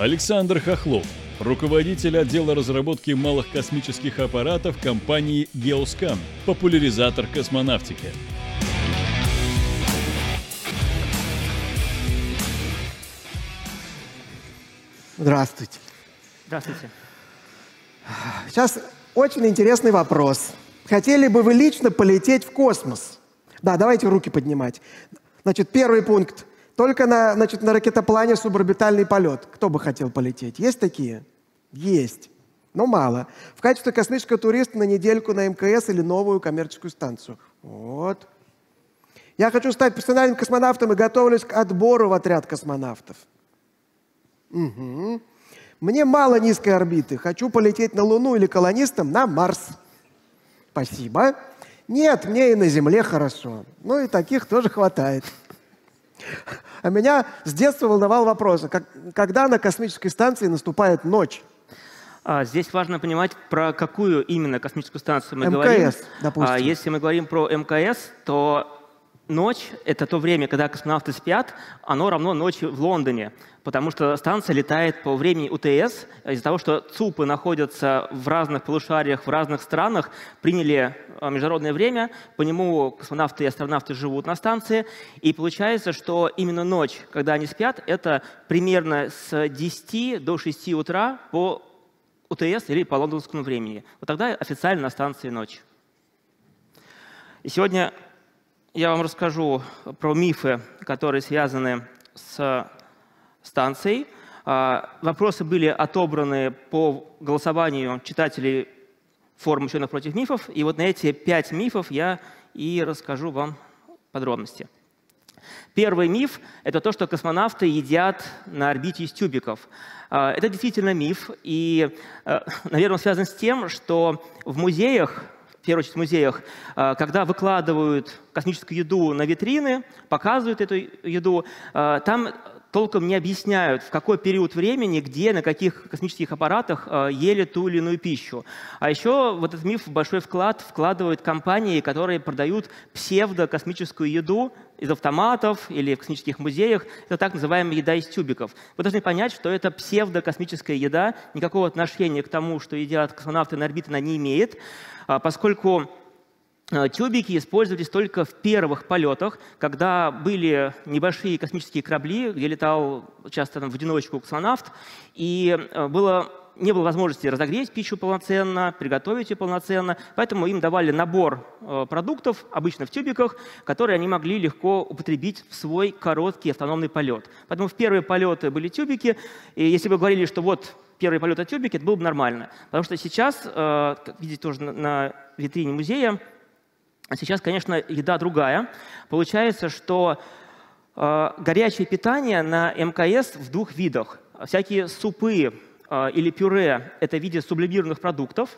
Александр Хохлов, руководитель отдела разработки малых космических аппаратов компании «Геоскан», популяризатор космонавтики. Здравствуйте. Здравствуйте. Сейчас очень интересный вопрос. Хотели бы вы лично полететь в космос? Да, давайте руки поднимать. Значит, первый пункт. Только на, значит, на ракетоплане суборбитальный полет. Кто бы хотел полететь? Есть такие? Есть. Но мало. В качестве космического туриста на недельку на МКС или новую коммерческую станцию. Вот. Я хочу стать профессиональным космонавтом и готовлюсь к отбору в отряд космонавтов. Угу. Мне мало низкой орбиты. Хочу полететь на Луну или колонистом на Марс. Спасибо. Нет, мне и на Земле хорошо. Ну и таких тоже хватает. А меня с детства волновал вопрос, как, когда на космической станции наступает ночь? А, здесь важно понимать, про какую именно космическую станцию мы МКС, говорим. допустим. А, если мы говорим про МКС, то ночь — это то время, когда космонавты спят, оно равно ночи в Лондоне, потому что станция летает по времени УТС. Из-за того, что ЦУПы находятся в разных полушариях, в разных странах, приняли а, международное время, по нему космонавты и астронавты живут на станции, и получается, что именно ночь, когда они спят, это примерно с 10 до 6 утра по УТС или по лондонскому времени. Вот тогда официально на станции ночь. И сегодня я вам расскажу про мифы, которые связаны с станцией. А, вопросы были отобраны по голосованию читателей форума ученых против мифов. И вот на эти пять мифов я и расскажу вам подробности. Первый миф – это то, что космонавты едят на орбите из тюбиков. А, это действительно миф, и, э, наверное, связан с тем, что в музеях в первую очередь в музеях, а, когда выкладывают космическую еду на витрины, показывают эту еду, а, там толком не объясняют, в какой период времени, где, на каких космических аппаратах а, ели ту или иную пищу. А еще в этот миф большой вклад вкладывают компании, которые продают псевдокосмическую еду из автоматов или в космических музеях. Это так называемая еда из тюбиков. Вы должны понять, что это псевдокосмическая еда, никакого отношения к тому, что едят космонавты на орбите, она не имеет. А, поскольку а, Тюбики использовались только в первых полетах, когда были небольшие космические корабли, где летал часто там, в одиночку космонавт, и а, было, не было возможности разогреть пищу полноценно, приготовить ее полноценно, поэтому им давали набор продуктов, обычно в тюбиках, которые они могли легко употребить в свой короткий автономный полет. Поэтому в первые полеты были тюбики, и если вы говорили, что вот первый полет от тюбики, это было бы нормально. Потому что сейчас, э, как видите тоже на витрине музея, сейчас, конечно, еда другая. Получается, что э, горячее питание на МКС в двух видах. Всякие супы э, или пюре – это в виде сублимированных продуктов,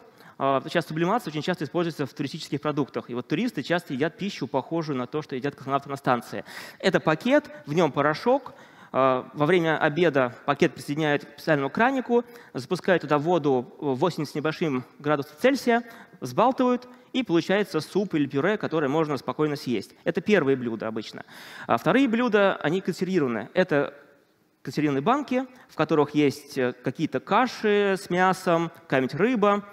Сейчас сублимация очень часто используется в туристических продуктах. И вот туристы часто едят пищу, похожую на то, что едят космонавты на станции. Это пакет, в нем порошок, во время обеда пакет присоединяют к специальному кранику, запускают туда воду 80 с небольшим градусов Цельсия, взбалтывают, и получается суп или пюре, которое можно спокойно съесть. Это первые блюда обычно. А вторые блюда, они консервированы. Это консервированные банки, в которых есть э, какие-то каши с мясом, какая-нибудь рыба,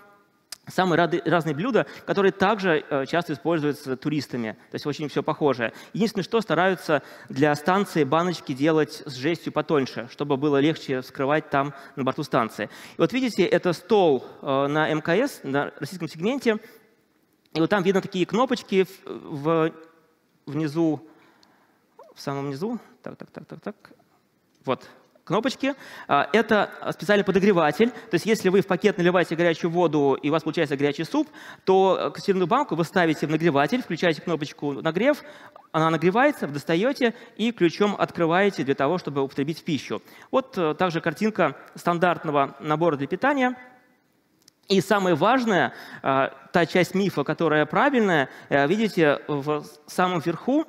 Самые разные блюда, которые также э, часто используются туристами. То есть очень все похожее. Единственное, что стараются для станции баночки делать с жестью потоньше, чтобы было легче вскрывать там на борту станции. И вот видите, это стол э, на МКС, на российском сегменте. И вот там видно такие кнопочки в, внизу, в самом низу. Так, так, так, так, так. Вот, кнопочки. А, это специальный подогреватель. То есть если вы в пакет наливаете горячую воду и у вас получается горячий суп, то консервную банку вы ставите в нагреватель, включаете кнопочку «Нагрев», она нагревается, вы достаете и ключом открываете для того, чтобы употребить пищу. Вот э, также картинка стандартного набора для питания. И самое важное, э, та часть мифа, которая правильная, э, видите, в самом верху,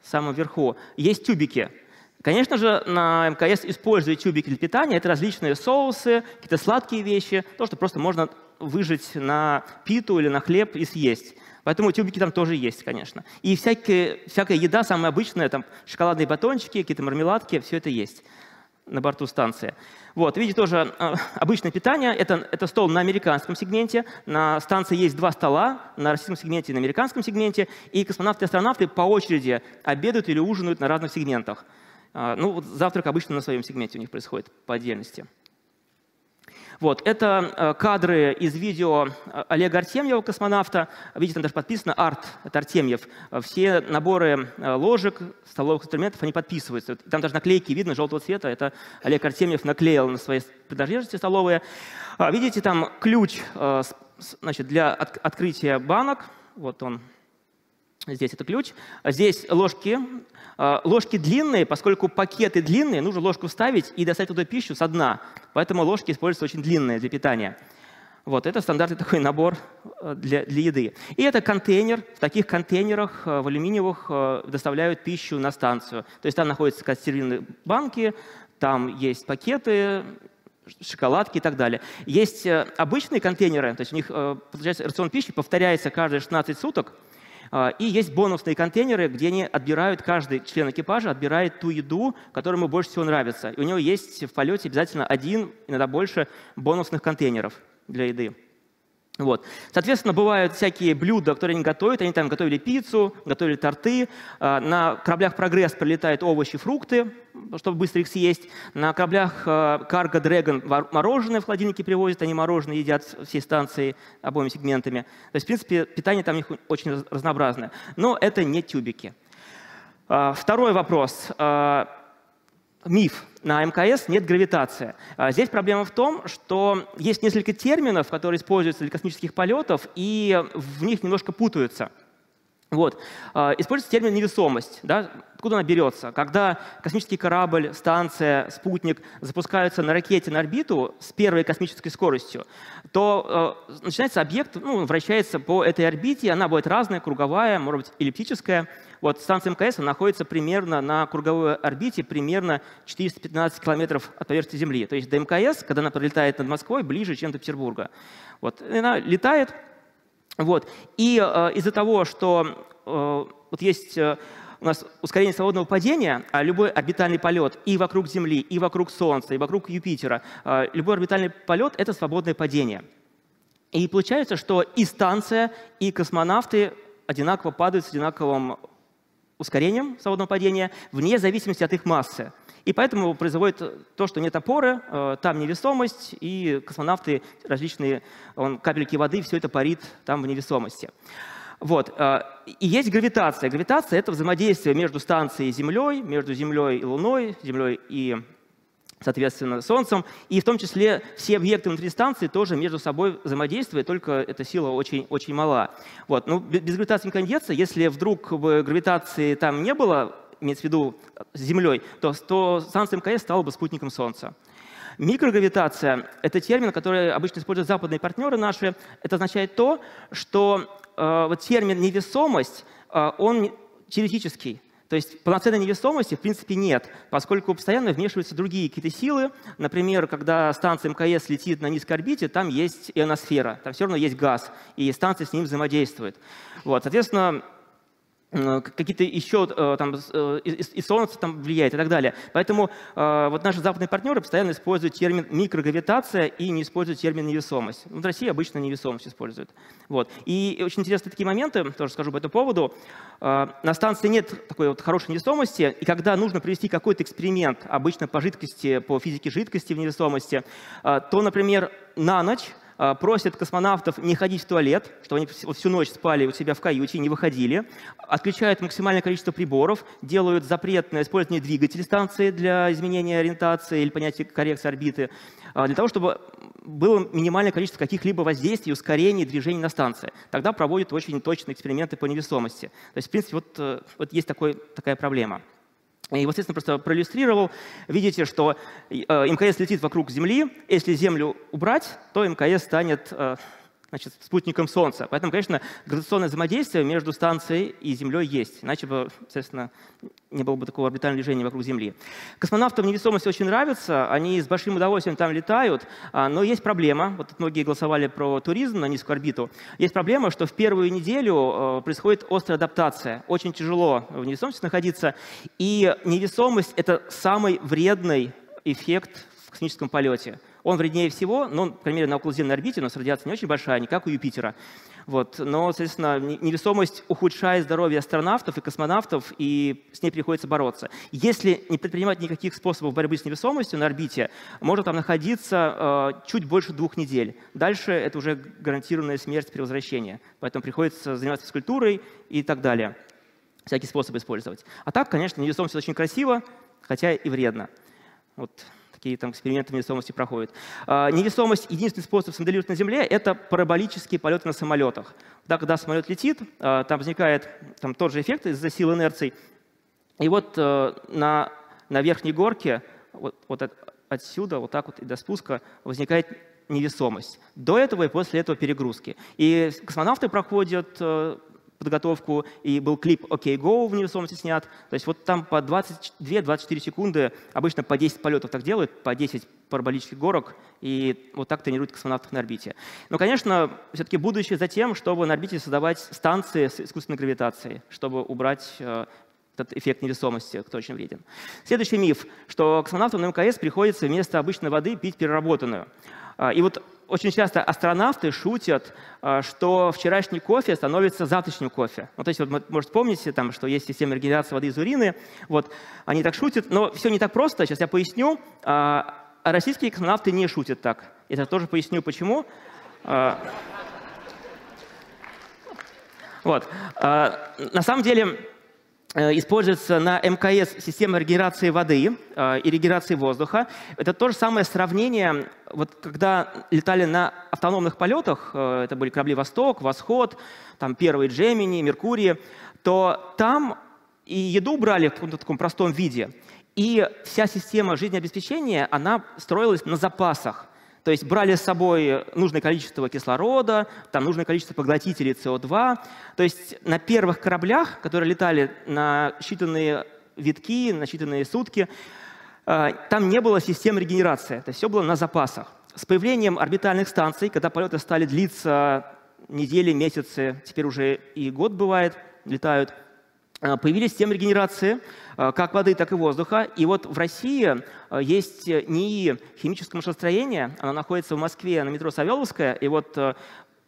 в самом верху есть тюбики – Конечно же, на МКС используют тюбики для питания. Это различные соусы, какие-то сладкие вещи, то, что просто можно выжать на питу или на хлеб и съесть. Поэтому тюбики там тоже есть, конечно. И всякие, всякая еда, самая обычная, там шоколадные батончики, какие-то мармеладки, все это есть. на борту станции. Вот, видите, тоже э, обычное питание. Это, это стол на американском сегменте. На станции есть два стола, на российском сегменте и на американском сегменте. И космонавты и астронавты по очереди обедают или ужинают на разных сегментах. Э, ну, вот завтрак обычно на своем сегменте у них происходит по отдельности. Вот, это э, кадры из видео э, Олега Артемьева, космонавта. Видите, там даже подписано «Арт», это Артемьев. Все наборы ложек, столовых инструментов, они подписываются. Там даже наклейки видно желтого цвета. Это Олег Артемьев наклеил на свои принадлежности столовые. А, видите, там ключ значит, для открытия банок. Вот он Здесь это ключ. Здесь ложки. А, ложки длинные, поскольку пакеты длинные, нужно ложку вставить и достать туда пищу со дна. Поэтому ложки используются очень длинные для питания. Вот, это стандартный такой набор э, для, для еды. И это контейнер. В таких контейнерах, э, в алюминиевых, э, доставляют пищу на станцию. То есть там находятся консервированные банки, там есть пакеты, шоколадки и так далее. Есть обычные контейнеры, то есть у них получается рацион пищи повторяется каждые 16 суток, и есть бонусные контейнеры, где они отбирают, каждый член экипажа отбирает ту еду, которая ему больше всего нравится. И у него есть в полете обязательно один, иногда больше бонусных контейнеров для еды. Вот. Соответственно, бывают всякие блюда, которые они готовят. Они там готовили пиццу, готовили торты. А, на кораблях «Прогресс» прилетают овощи, фрукты, чтобы быстро их съесть. На кораблях «Карго Дрэгон» мороженое в холодильнике привозят. Они мороженое едят всей станции обоими сегментами. То есть, в принципе, питание там у них очень разнообразное. Но это не тюбики. А, второй вопрос миф. На МКС нет гравитации. А здесь проблема в том, что есть несколько терминов, которые используются для космических полетов, и в них немножко путаются. Вот. А, используется термин невесомость. Да? Откуда она берется? Когда космический корабль, станция, спутник запускаются на ракете на орбиту с первой космической скоростью, то э, начинается объект, ну, вращается по этой орбите, она будет разная, круговая, может быть, эллиптическая. Вот станция МКС находится примерно на круговой орбите, примерно 415 километров от поверхности Земли. То есть до МКС, когда она пролетает над Москвой, ближе, чем до Петербурга. Вот. И она летает, вот. И э, из-за того, что э, вот есть э, у нас ускорение свободного падения, а любой орбитальный полет и вокруг Земли, и вокруг Солнца, и вокруг Юпитера, э, любой орбитальный полет — это свободное падение. И получается, что и станция, и космонавты одинаково падают с одинаковым ускорением свободного падения, вне зависимости от их массы. И поэтому производит то, что нет опоры, э, там невесомость, и космонавты различные, он, капельки воды, все это парит там в невесомости. Вот. Э, и есть гравитация. Гравитация — это взаимодействие между станцией и Землей, между Землей и Луной, Землей и соответственно, Солнцем. И в том числе все объекты внутри станции тоже между собой взаимодействуют, только эта сила очень, очень мала. Вот. Ну, без гравитации не деться. Если вдруг бы гравитации там не было, имеется в виду с Землей, то, то станция МКС стала бы спутником Солнца. Микрогравитация – это термин, который обычно используют западные партнеры наши. Это означает то, что э, вот термин «невесомость», э, он теоретический. То есть полноценной невесомости в принципе нет, поскольку постоянно вмешиваются другие какие-то силы. Например, когда станция мкс летит на низкой орбите, там есть ионосфера, там все равно есть газ, и станция с ним взаимодействует. Вот, соответственно, Э, какие-то еще э, там, э, и, солнце там влияет и так далее. Поэтому вот наши западные партнеры постоянно используют термин микрогравитация и не используют термин невесомость. В России обычно невесомость используют. Вот. И очень интересные такие моменты, тоже скажу по этому поводу. На станции нет такой вот хорошей невесомости, и когда нужно провести какой-то эксперимент, обычно по жидкости, по физике жидкости в невесомости, то, например, на ночь а, просят космонавтов не ходить в туалет, чтобы они всю ночь спали у себя в каюте и не выходили, отключают максимальное количество приборов, делают запрет на использование двигателей станции для изменения ориентации или понятия коррекции орбиты, а, для того, чтобы было минимальное количество каких-либо воздействий, ускорений, движений на станции. Тогда проводят очень точные эксперименты по невесомости. То есть, в принципе, вот, э, вот есть такой, такая проблема. И вот, естественно, просто проиллюстрировал. Видите, что э, МКС летит вокруг Земли. Если Землю убрать, то МКС станет э, значит, спутником Солнца. Поэтому, конечно, гравитационное взаимодействие между станцией и Землей есть. Иначе бы, естественно, не было бы такого орбитального движения вокруг Земли. Космонавтам невесомость очень нравится, они с большим удовольствием там летают, а, но есть проблема. Вот многие голосовали про туризм на низкую орбиту. Есть проблема, что в первую неделю э, происходит острая адаптация. Очень тяжело в невесомости находиться. И невесомость — это самый вредный эффект в космическом полете. Он вреднее всего, но, по крайней мере, на околоземной орбите у нас радиация не очень большая, не как у Юпитера. Вот. Но, соответственно, невесомость ухудшает здоровье астронавтов и космонавтов, и с ней приходится бороться. Если не предпринимать никаких способов борьбы с невесомостью на орбите, можно там находиться э, чуть больше двух недель. Дальше это уже гарантированная смерть при возвращении. Поэтому приходится заниматься физкультурой и так далее. Всякие способы использовать. А так, конечно, невесомость очень красиво, хотя и вредно. Вот такие там эксперименты невесомости проходят. А, невесомость, единственный способ смоделировать на Земле — это параболические полеты на самолетах. Да, когда самолет летит, а, там возникает там, тот же эффект из-за сил инерций. И вот э, на, на верхней горке, вот, вот от, отсюда, вот так вот и до спуска, возникает невесомость. До этого и после этого перегрузки. И космонавты проходят э, подготовку, и был клип «OK Go» в невесомости снят. То есть вот там по 22-24 секунды, обычно по 10 полетов так делают, по 10 параболических горок, и вот так тренируют космонавтов на орбите. Но, конечно, все-таки будущее за тем, чтобы на орбите создавать станции с искусственной гравитацией, чтобы убрать э, этот эффект невесомости, кто очень вреден. Следующий миф, что космонавтам на МКС приходится вместо обычной воды пить переработанную. А, и вот очень часто астронавты шутят, а, что вчерашний кофе становится завтрашним кофе. Ну, то есть, вот, может, помните, там, что есть система регенерации воды из урины. Вот, они так шутят, но все не так просто. Сейчас я поясню. А российские космонавты не шутят так. Я тоже поясню, почему. Вот. На самом деле, используется на МКС система регенерации воды э, и регенерации воздуха. Это то же самое сравнение, вот когда летали на автономных полетах, э, это были корабли «Восток», «Восход», там первые «Джемини», «Меркурий», то там и еду брали в каком-то таком простом виде, и вся система жизнеобеспечения, она строилась на запасах. То есть брали с собой нужное количество кислорода, там нужное количество поглотителей СО2. То есть на первых кораблях, которые летали на считанные витки, на считанные сутки, э, там не было системы регенерации. То есть все было на запасах. С появлением орбитальных станций, когда полеты стали длиться недели, месяцы, теперь уже и год бывает, летают – Э, появились системы регенерации как воды, так и воздуха. И вот в России э, есть НИИ химического машиностроения, она находится в Москве на метро Савеловская, и вот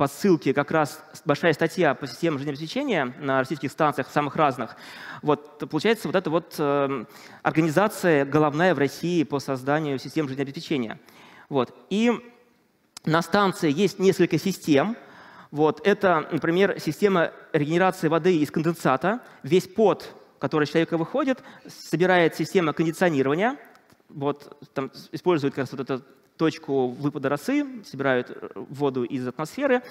по ссылке как раз большая статья по системам жизнеобеспечения на российских станциях самых разных. Вот, получается, вот эта вот э, организация головная в России по созданию систем жизнеобеспечения. Вот. И на станции есть несколько систем, вот, это, например, система регенерации воды из конденсата. Весь пот, который из человека выходит, собирает система кондиционирования. Вот, там используют как раз вот эту точку выпада росы, собирают э, воду из атмосферы.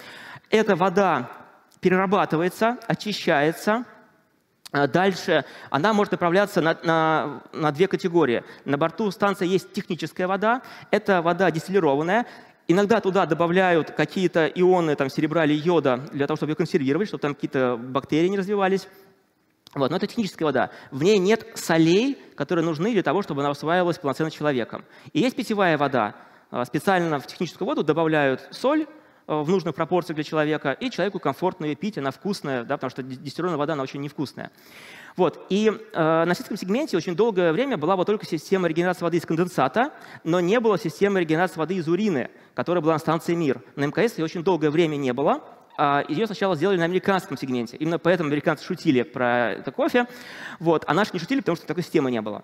Эта вода перерабатывается, очищается, а Дальше она может направляться на, на, на две категории. На борту станции есть техническая вода. Это вода дистиллированная. Иногда туда добавляют какие-то ионы там, серебра или йода для того, чтобы ее консервировать, чтобы там какие-то бактерии не развивались. Вот, но это техническая вода. В ней нет солей, которые нужны для того, чтобы она усваивалась полноценно человеком. И есть питьевая вода. А, специально в техническую воду добавляют соль, Э, в нужных пропорциях для человека, и человеку комфортно ее пить, она вкусная, да, потому что дистиллированная вода, она очень невкусная. Вот. И э, на сельском сегменте очень долгое время была вот только система регенерации воды из конденсата, но не было системы регенерации воды из урины, которая была на станции МИР. На МКС ее очень долгое время не было, а ее сначала сделали на американском сегменте. Именно поэтому американцы шутили про это кофе. Вот. А наши не шутили, потому что такой системы не было.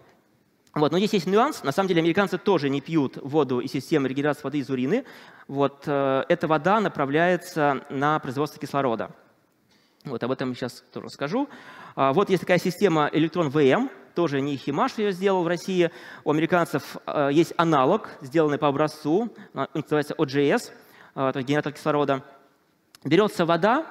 Вот, но здесь есть нюанс. На самом деле американцы тоже не пьют воду из системы регенерации воды из урины. Вот, э, эта вода направляется на производство кислорода. Вот об этом сейчас тоже расскажу. А, вот есть такая система электрон ВМ, тоже не Химаш ее сделал в России. У американцев э, есть аналог, сделанный по образцу, называется OGS, э, то есть генератор кислорода. Берется вода,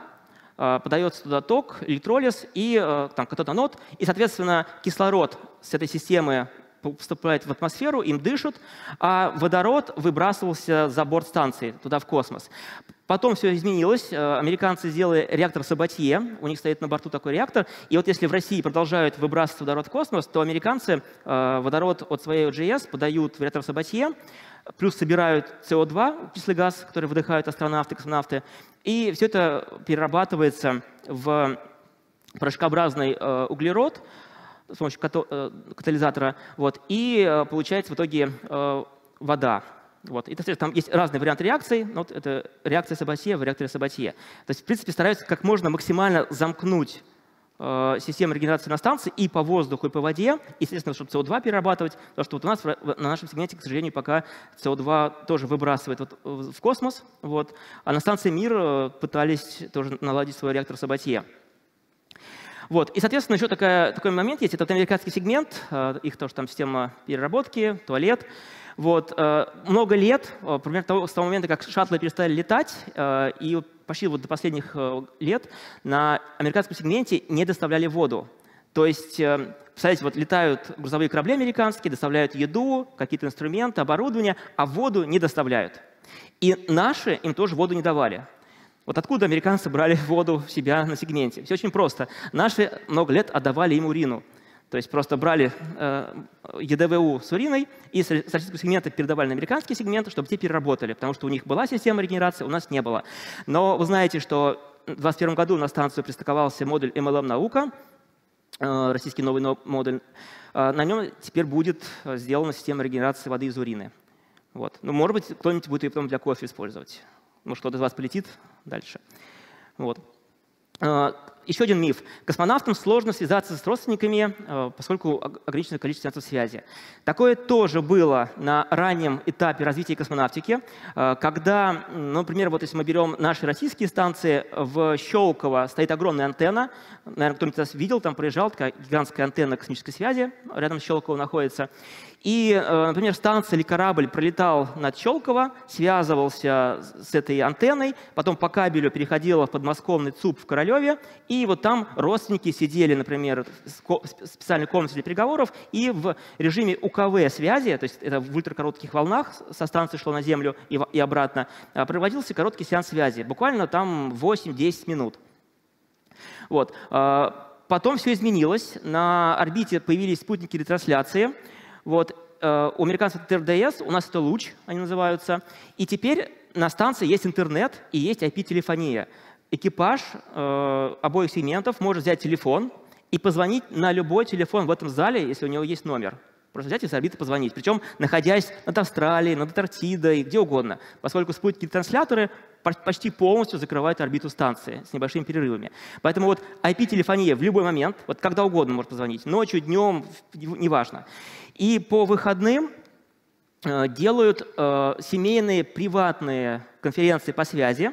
э, подается туда ток, электролиз и э, там катод-анод, и, соответственно, кислород с этой системы поступает в атмосферу, им дышат, а водород выбрасывался за борт станции, туда в космос. Потом все изменилось. Э, американцы сделали реактор Сабатье. У них стоит на борту такой реактор. И вот если в России продолжают выбрасывать водород в космос, то американцы водород от своей OGS подают в реактор Сабатье, плюс собирают СО2, кислый газ, который выдыхают астронавты, космонавты. И все это перерабатывается в порошкообразный э, углерод, с помощью катализатора, вот, и получается в итоге вода. Вот. И, там есть разные варианты реакций. Вот это реакция Сабатье в реакторе Сабатье. То есть, в принципе, стараются как можно максимально замкнуть э, систему регенерации на станции и по воздуху, и по воде, естественно, чтобы СО2 перерабатывать, потому что вот у нас на нашем сегменте, к сожалению, пока СО2 тоже выбрасывает вот в космос, вот, а на станции МИР э, пытались тоже наладить свой реактор Сабатье. Вот. И, соответственно, еще такая, такой момент есть. Это вот американский сегмент, э, их тоже там система переработки, туалет. Вот, много лет, примерно того, с того момента, как шаттлы перестали летать, и почти вот до последних лет на американском сегменте не доставляли воду. То есть, представляете, вот летают грузовые корабли американские, доставляют еду, какие-то инструменты, оборудование, а воду не доставляют. И наши им тоже воду не давали. Вот откуда американцы брали воду в себя на сегменте? Все очень просто. Наши много лет отдавали им урину. То есть просто брали э, ЕДВУ с уриной и с российского сегмента передавали на американский сегмент, чтобы те переработали, потому что у них была система регенерации, у нас не было. Но вы знаете, что в 2021 году на станцию пристыковался модуль MLM «Наука», э, российский новый модуль. Э, на нем теперь будет сделана система регенерации воды из урины. Вот. Ну, может быть, кто-нибудь будет ее потом для кофе использовать. Может, кто-то из вас полетит дальше. Вот. Еще один миф. Космонавтам сложно связаться с родственниками, э, поскольку ограниченное количество сеансов связи. Такое тоже было на раннем этапе развития космонавтики, э, когда, ну, например, вот если мы берем наши российские станции, в Щелково стоит огромная антенна, наверное, кто-нибудь нас видел, там проезжал, такая гигантская антенна космической связи, рядом с Щелково находится. И, э, например, станция или корабль пролетал над Щелково, связывался с этой антенной, потом по кабелю переходила в подмосковный ЦУП в Королеве, и вот там родственники сидели, например, в специальной комнате для переговоров, и в режиме УКВ связи, то есть это в ультракоротких волнах со станции шло на Землю и обратно, а, проводился короткий сеанс связи, буквально там 8-10 минут. Вот. А, потом все изменилось, на орбите появились спутники ретрансляции – вот, э, у американцев ТРДС, у нас это луч, они называются. И теперь на станции есть интернет и есть IP-телефония. Экипаж э, обоих сегментов может взять телефон и позвонить на любой телефон в этом зале, если у него есть номер. Просто взять и с орбиты позвонить. Причем находясь над Австралией, над Антарктидой, где угодно. Поскольку спутники-трансляторы почти полностью закрывают орбиту станции с небольшими перерывами. Поэтому вот IP-телефония в любой момент, вот когда угодно может позвонить, ночью, днем, неважно. И по выходным э, делают э, семейные приватные конференции по связи,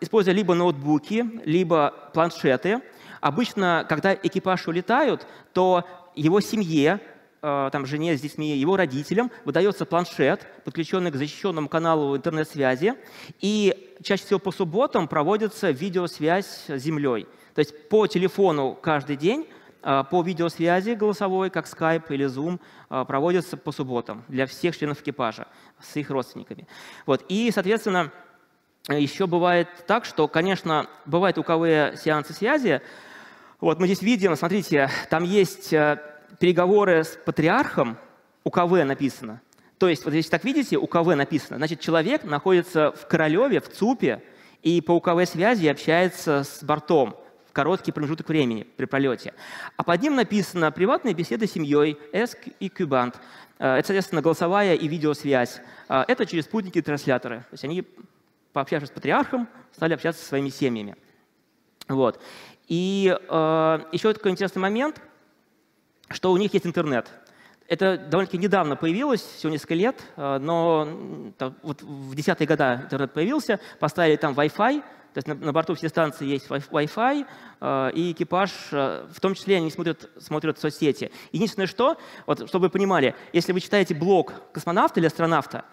используя либо ноутбуки, либо планшеты. Обычно, когда экипаж улетают, то его семье, там, жене с детьми, его родителям выдается планшет, подключенный к защищенному каналу интернет-связи, и чаще всего по субботам проводится видеосвязь с Землей. То есть по телефону каждый день а, по видеосвязи голосовой, как Skype или Zoom, а, проводятся по субботам для всех членов экипажа с их родственниками. Вот. И, соответственно, еще бывает так, что, конечно, бывают УКВ сеансы связи. Вот мы здесь видим, смотрите, там есть э, переговоры с патриархом, УКВ написано. То есть, вот если так видите, УКВ написано, значит, человек находится в Королеве, в ЦУПе, и по УКВ связи общается с бортом короткий промежуток времени при пролете. А под ним написано «Приватные беседы с семьей, ESC и Кубант». Э, это, соответственно, голосовая и видеосвязь. Э, это через спутники и трансляторы. То есть они, пообщавшись с патриархом, стали общаться со своими семьями. Вот. И э, еще такой интересный момент, что у них есть интернет. Это довольно-таки недавно появилось, всего несколько лет, э, но вот в десятые годы интернет появился, поставили там Wi-Fi, то есть на, на борту все станции есть Wi-Fi, э, и экипаж, э, в том числе они смотрят, смотрят соцсети. Единственное, что, вот, чтобы вы понимали, если вы читаете блог космонавта или астронавта,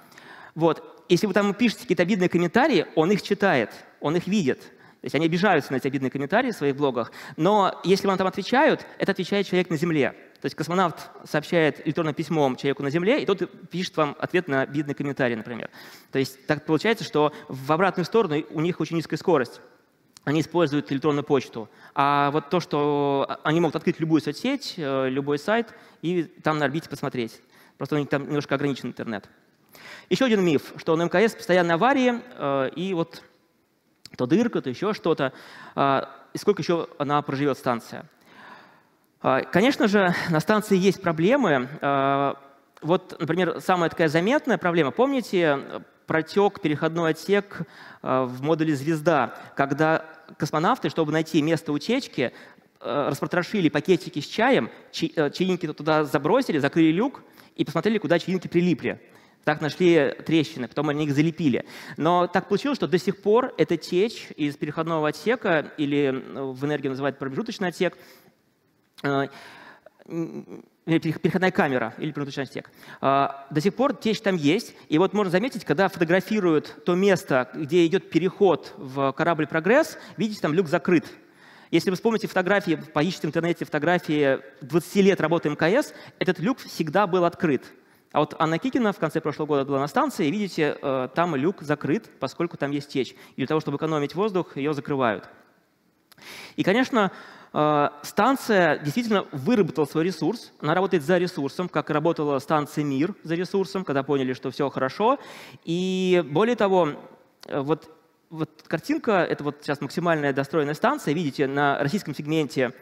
вот, если вы там пишете какие-то обидные комментарии, он их читает, он их видит. То есть они обижаются на эти обидные комментарии в своих блогах, но если вам там отвечают, это отвечает человек на Земле. То есть космонавт сообщает электронным письмом человеку на Земле, и тот пишет вам ответ на обидный комментарий, например. То есть так получается, что в обратную сторону у них очень низкая скорость. Они используют электронную почту. А вот то, что они могут открыть любую соцсеть, э, любой сайт, и там на орбите посмотреть. Просто у них там немножко ограничен интернет. Еще один миф, что на МКС постоянные аварии, э, и вот то дырка, то еще что-то. А, и сколько еще она проживет станция? А, конечно же, на станции есть проблемы. А, вот, например, самая такая заметная проблема. Помните протек переходной отсек а, в модуле «Звезда», когда космонавты, чтобы найти место утечки, распотрошили пакетики с чаем, чаинки туда забросили, закрыли люк и посмотрели, куда чаинки прилипли. Так нашли трещины, потом они их залепили. Но так получилось, что до сих пор эта течь из переходного отсека, или в энергии называют промежуточный отсек, Э, переходная камера или промежуточный отсек. Э, до сих пор течь там есть. И вот можно заметить, когда фотографируют то место, где идет переход в корабль «Прогресс», видите, там люк закрыт. Если вы вспомните фотографии, поищите в интернете фотографии 20 лет работы МКС, этот люк всегда был открыт. А вот Анна Кикина в конце прошлого года была на станции, и видите, э, там люк закрыт, поскольку там есть течь. И для того, чтобы экономить воздух, ее закрывают. И, конечно, Э, станция действительно выработала свой ресурс. Она работает за ресурсом, как работала станция «Мир» за ресурсом, когда поняли, что все хорошо. И более того, э, вот, вот картинка — это вот сейчас максимальная достроенная станция. Видите, на российском сегменте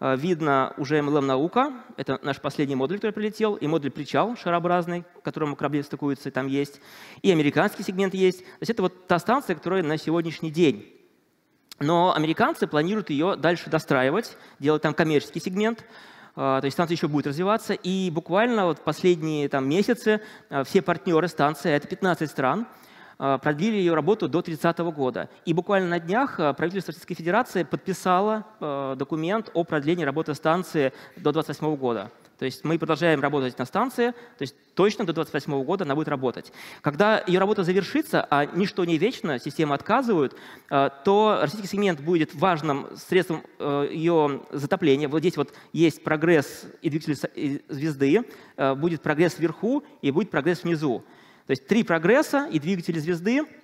видно уже MLM-наука. Это наш последний модуль, который прилетел, и модуль «Причал» шарообразный, к которому корабли стыкуются, там есть. И американский сегмент есть. То есть это вот та станция, которая на сегодняшний день но американцы планируют ее дальше достраивать, делать там коммерческий сегмент, а, то есть станция еще будет развиваться. И буквально вот последние там, месяцы а, все партнеры станции, это 15 стран, а, продлили ее работу до 30 года. И буквально на днях правительство Российской Федерации подписало документ о продлении работы станции до 28 года. То есть мы продолжаем работать на станции, то есть точно до 2028 года она будет работать. Когда ее работа завершится, а ничто не вечно, системы отказывают, э, то российский сегмент будет важным средством э, ее затопления. Вот здесь вот есть прогресс и двигатель звезды, э, будет прогресс вверху и будет прогресс внизу. То есть три прогресса и двигатели звезды –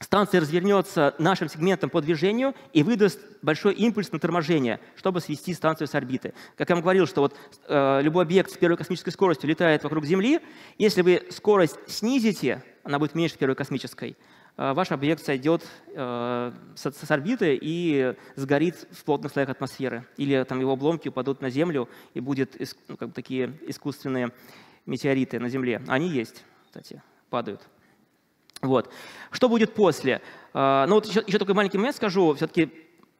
станция развернется нашим сегментом по движению и выдаст большой импульс на торможение, чтобы свести станцию с орбиты. Как я вам говорил, что вот, э, любой объект с первой космической скоростью летает вокруг Земли. Если вы скорость снизите, она будет меньше первой космической, э, ваш объект сойдет э, с, с орбиты и сгорит в плотных слоях атмосферы. Или там его обломки упадут на Землю и будут ну, как бы такие искусственные метеориты на Земле. Они есть, кстати, падают. Вот. Что будет после? А, ну вот еще, еще такой маленький момент скажу. Все-таки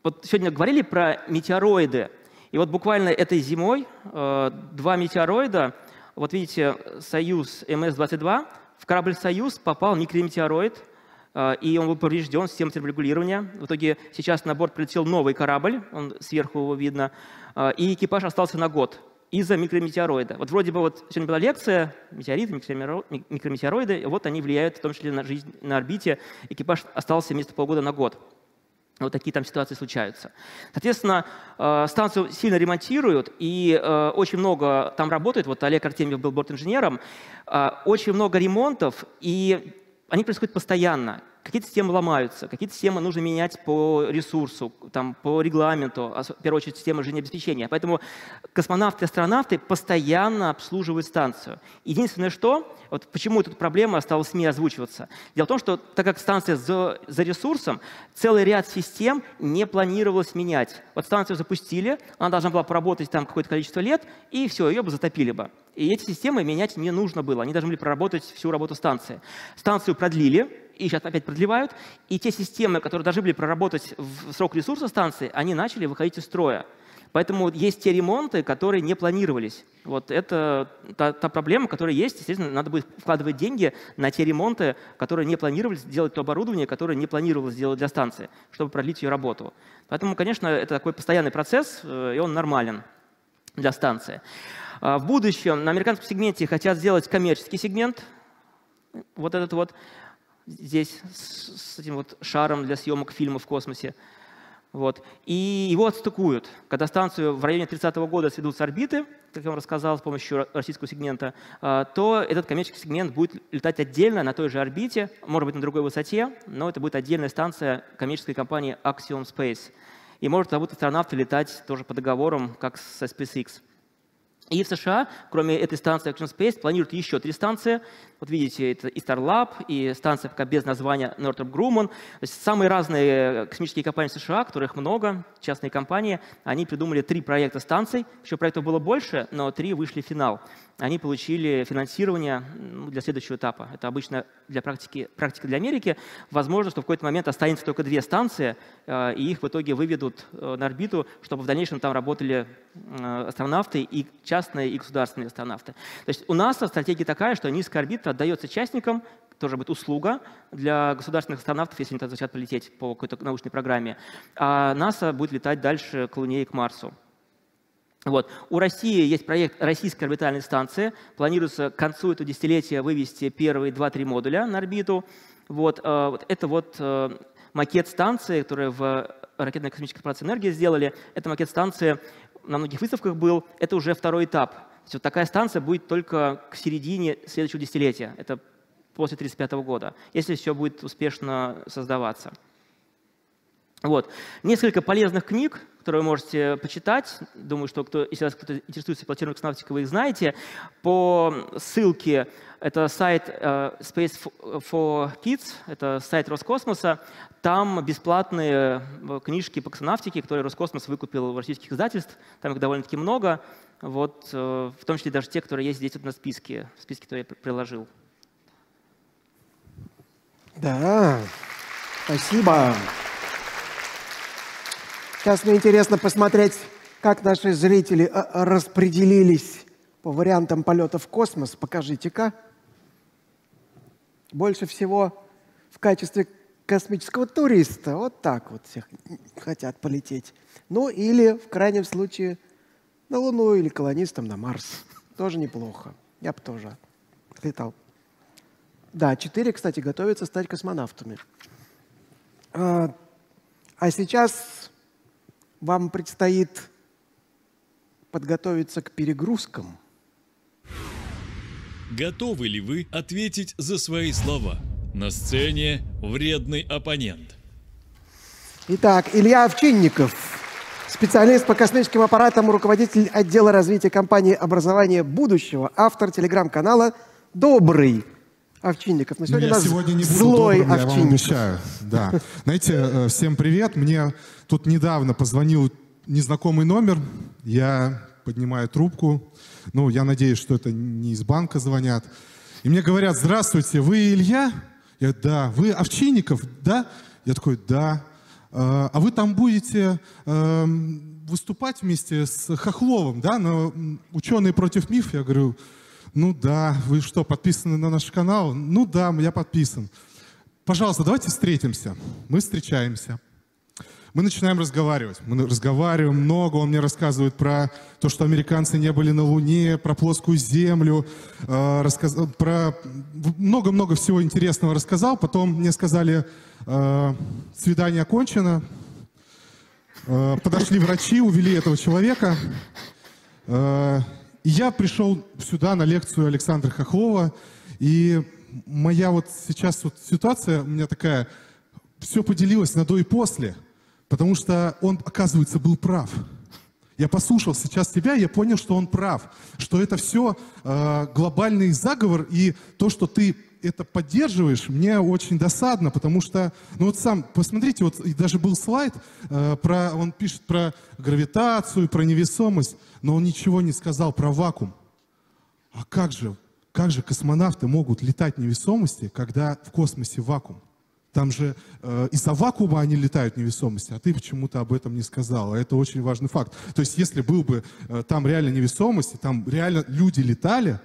вот сегодня говорили про метеороиды. И вот буквально этой зимой а, два метеороида, вот видите, Союз МС-22, в корабль «Союз» попал микрометеороид, а, и он был поврежден системой терморегулирования. В итоге сейчас на борт прилетел новый корабль, он сверху его видно, и экипаж остался на год из-за микрометеороида. Вот вроде бы вот сегодня была лекция, метеориты, микрометеороиды, вот они влияют в том числе на жизнь на орбите. Экипаж остался вместо полгода на год. Вот такие там ситуации случаются. Соответственно, э, станцию сильно ремонтируют, и э, очень много там работает. Вот Олег Артемьев был бортинженером. Э, очень много ремонтов, и они происходят постоянно какие-то системы ломаются, какие-то системы нужно менять по ресурсу, там, по регламенту, в первую очередь системы жизнеобеспечения. Поэтому космонавты и астронавты постоянно обслуживают станцию. Единственное, что, вот почему эта проблема стала в СМИ озвучиваться. Дело в том, что так как станция за, за ресурсом, целый ряд систем не планировалось менять. Вот станцию запустили, она должна была поработать там какое-то количество лет, и все, ее бы затопили бы. И эти системы менять не нужно было, они должны были проработать всю работу станции. Станцию продлили, и сейчас опять продлевают, и те системы, которые должны были проработать в срок ресурса станции, они начали выходить из строя. Поэтому есть те ремонты, которые не планировались. Вот это та, та проблема, которая есть. Естественно, надо будет вкладывать деньги на те ремонты, которые не планировались, делать то оборудование, которое не планировалось сделать для станции, чтобы продлить ее работу. Поэтому, конечно, это такой постоянный процесс, э, и он нормален для станции. А в будущем на американском сегменте хотят сделать коммерческий сегмент, вот этот вот здесь с, этим вот шаром для съемок фильма в космосе. Вот. И его отстыкуют. Когда станцию в районе 30 -го года сведут с орбиты, как я вам рассказал, с помощью российского сегмента, а, то этот коммерческий сегмент будет летать отдельно на той же орбите, может быть, на другой высоте, но это будет отдельная станция коммерческой компании Axiom Space. И может туда будут астронавты летать тоже по договорам, как со SpaceX. И в США, кроме этой станции Action Space, планируют еще три станции. Вот видите, это и Starlab, и станция пока без названия Northrop Grumman. То есть самые разные космические компании США, которых много, частные компании, они придумали три проекта станций. Еще проектов было больше, но три вышли в финал. Они получили финансирование для следующего этапа. Это обычно для практики, практика для Америки. Возможно, что в какой-то момент останется только две станции, э, и их в итоге выведут э, на орбиту, чтобы в дальнейшем там работали э, астронавты и частные, и государственные астронавты. То есть у НАСА стратегия такая, что низкая орбита отдается частникам, тоже будет услуга для государственных астронавтов, если они так захотят полететь по какой-то научной программе. А НАСА будет летать дальше к Луне и к Марсу. Вот. У России есть проект российской орбитальной станции. Планируется к концу этого десятилетия вывести первые 2-3 модуля на орбиту. Вот. Э, это вот э, макет станции, которую в ракетной космической корпорации «Энергия» сделали. Это макет станции на многих выставках был. Это уже второй этап. То есть вот такая станция будет только к середине следующего десятилетия. Это после 1935 года, если все будет успешно создаваться. Вот. Несколько полезных книг, которые вы можете почитать. Думаю, что кто, если вас кто-то интересуется планированной космонавтикой, вы их знаете. По ссылке, это сайт uh, Space for Kids, это сайт Роскосмоса. Там бесплатные э, книжки по космонавтике, которые Роскосмос выкупил в российских издательств. Там их довольно-таки много. Вот, uh, в том числе даже те, которые есть здесь вот на списке, в списке, который я приложил. Да, спасибо. Сейчас мне интересно посмотреть, как наши зрители а, распределились по вариантам полета в космос. Покажите-ка. Больше всего в качестве космического туриста. Вот так вот всех хотят полететь. Ну или, в крайнем случае, на Луну или колонистам на Марс. Тоже неплохо. Я бы тоже летал. Да, четыре, кстати, готовятся стать космонавтами. А, а сейчас вам предстоит подготовиться к перегрузкам. Готовы ли вы ответить за свои слова? На сцене вредный оппонент. Итак, Илья Овчинников, специалист по космическим аппаратам, руководитель отдела развития компании «Образование будущего», автор телеграм-канала «Добрый Овчинников. Но сегодня, я сегодня не буду злой добрым, я вам обещаю. Да. Знаете, э, всем привет. Мне тут недавно позвонил незнакомый номер. Я поднимаю трубку. Ну, я надеюсь, что это не из банка звонят. И мне говорят, здравствуйте, вы Илья? Я да. Вы Овчинников? Да? Я такой, да. «Э, а вы там будете эм, выступать вместе с Хохловым, да, на «Ученые против миф»? Я говорю, ну да, вы что, подписаны на наш канал? Ну да, я подписан. Пожалуйста, давайте встретимся. Мы встречаемся. Мы начинаем разговаривать. Мы разговариваем много. Он мне рассказывает про то, что американцы не были на Луне, про плоскую Землю, э, рассказ... про много-много всего интересного рассказал. Потом мне сказали, э, свидание окончено. Э, подошли врачи, увели этого человека. Э, и я пришел сюда на лекцию Александра Хохлова, и моя вот сейчас вот ситуация у меня такая, все поделилось на до и после, потому что он, оказывается, был прав. Я послушал сейчас тебя, я понял, что он прав, что это все э, глобальный заговор, и то, что ты это поддерживаешь, мне очень досадно, потому что, ну вот сам, посмотрите, вот даже был слайд, э, про, он пишет про гравитацию, про невесомость, но он ничего не сказал про вакуум. А как же, как же космонавты могут летать в невесомости, когда в космосе вакуум? Там же э, из-за вакуума они летают невесомости, а ты почему-то об этом не сказал. Это очень важный факт. То есть если был бы э, там реально невесомость, там реально люди летали,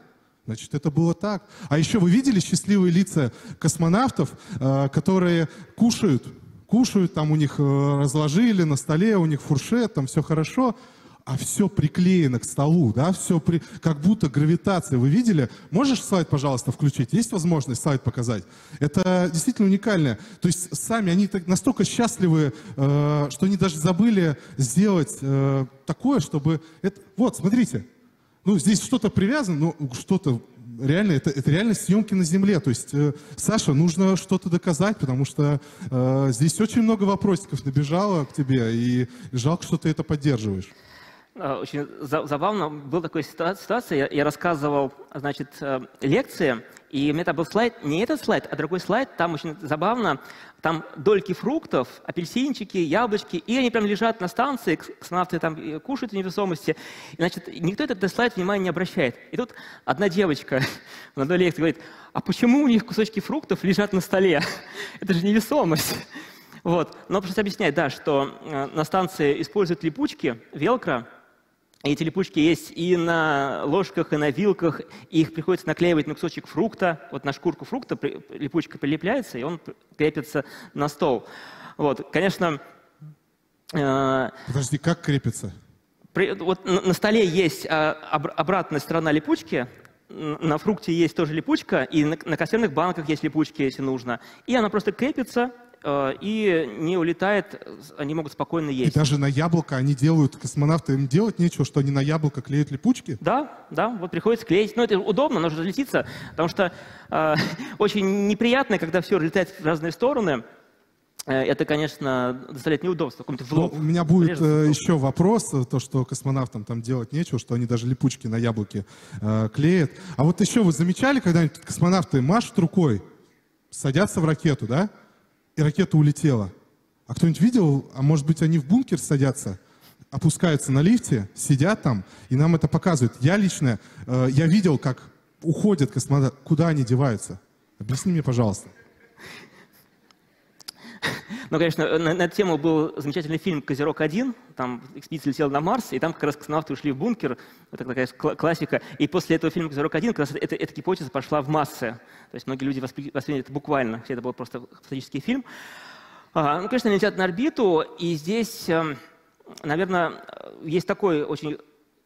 Значит, это было так. А еще вы видели счастливые лица космонавтов, э, которые кушают, кушают, там у них э, разложили на столе, у них фуршет, там все хорошо, а все приклеено к столу, да, все при... как будто гравитация. Вы видели? Можешь слайд, пожалуйста, включить? Есть возможность слайд показать? Это действительно уникально. То есть сами они так, настолько счастливы, э, что они даже забыли сделать э, такое, чтобы... Это... Вот, смотрите, ну, здесь что-то привязано, но что-то реально, это, это реально съемки на земле. То есть, э, Саша, нужно что-то доказать, потому что э, здесь очень много вопросиков набежало к тебе, и жалко, что ты это поддерживаешь. Очень забавно. Была такая ситуация, я рассказывал, значит, лекции, и у меня там был слайд, не этот слайд, а другой слайд, там очень забавно, там дольки фруктов, апельсинчики, яблочки, и они прям лежат на станции, космонавты там кушают в невесомости. И, значит, никто этот слайд внимания не обращает. И тут одна девочка на одной лекции говорит, а почему у них кусочки фруктов лежат на столе? Это же невесомость. Вот. Но пришлось объяснять, да, что э, на станции используют липучки, велкро, эти липучки есть и на ложках, и на вилках, и их приходится наклеивать на кусочек фрукта. Вот на шкурку фрукта липучка прилепляется, и он крепится на стол. Вот, конечно... Э, Подожди, как крепится? При, вот на, на столе есть а, об, обратная сторона липучки, на фрукте есть тоже липучка, и на, на консервных банках есть липучки, если нужно. И она просто крепится, и не улетает, они могут спокойно есть. И даже на яблоко они делают, космонавты им делать нечего, что они на яблоко клеят липучки? Да, да, вот приходится клеить. Но это удобно, нужно разлетиться, потому что э, очень неприятно, когда все разлетает в разные стороны. Э, это, конечно, доставляет неудобство. В лоб. у меня будет э, еще вопрос, то, что космонавтам там делать нечего, что они даже липучки на яблоке э, клеят. А вот еще вы замечали, когда космонавты машут рукой, садятся в ракету, да? И ракета улетела. А кто-нибудь видел, а может быть они в бункер садятся, опускаются на лифте, сидят там, и нам это показывают. Я лично, э, я видел, как уходят космонавты, куда они деваются. Объясни мне, пожалуйста. Ну, конечно, на, на эту тему был замечательный фильм «Козерог-1». Там экспедиция летела на Марс, и там как раз космонавты ушли в бункер. Это такая классика. И после этого фильма «Козерог-1» как раз эта, эта гипотеза пошла в массы. То есть многие люди восприняли это буквально, хотя это был просто фантастический фильм. А, ну, конечно, летят на орбиту, и здесь, эм, наверное, есть такой очень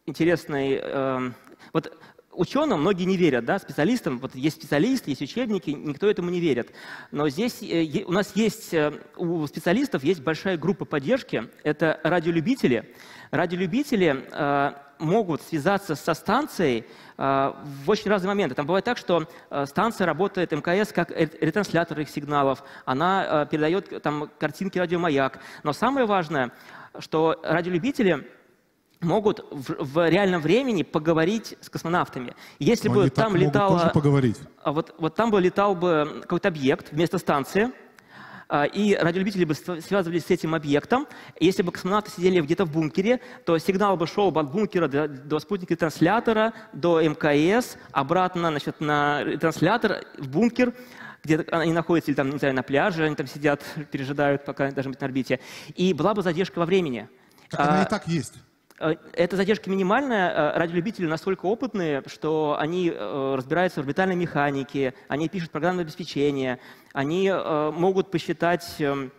интересный... Эм, вот ученым многие не верят, да, специалистам, вот есть специалисты, есть учебники, никто этому не верит. Но здесь э, у нас есть, э, у специалистов есть большая группа поддержки, это радиолюбители. Радиолюбители э, могут связаться со станцией в очень разные моменты. Там бывает так, что станция работает, МКС, как ретранслятор их сигналов, она передает там картинки радиомаяк. Но самое важное, что радиолюбители могут в, в реальном времени поговорить с космонавтами. Если Но бы там летало... поговорить. А вот, вот там бы летал бы какой-то объект вместо станции, а, и радиолюбители бы связывались с этим объектом. Если бы космонавты сидели где-то в бункере, то сигнал бы шел бы от бункера до, до спутника транслятора, до МКС, обратно значит, на транслятор, в бункер, где они находятся, или там, не знаю, на пляже, они там сидят, пережидают, пока должны быть на орбите. И была бы задержка во времени. Так она а, и так есть. Э, эта задержка минимальная. Э, радиолюбители настолько опытные, что они э, разбираются в орбитальной механике, они пишут программное обеспечение, они могут посчитать эм,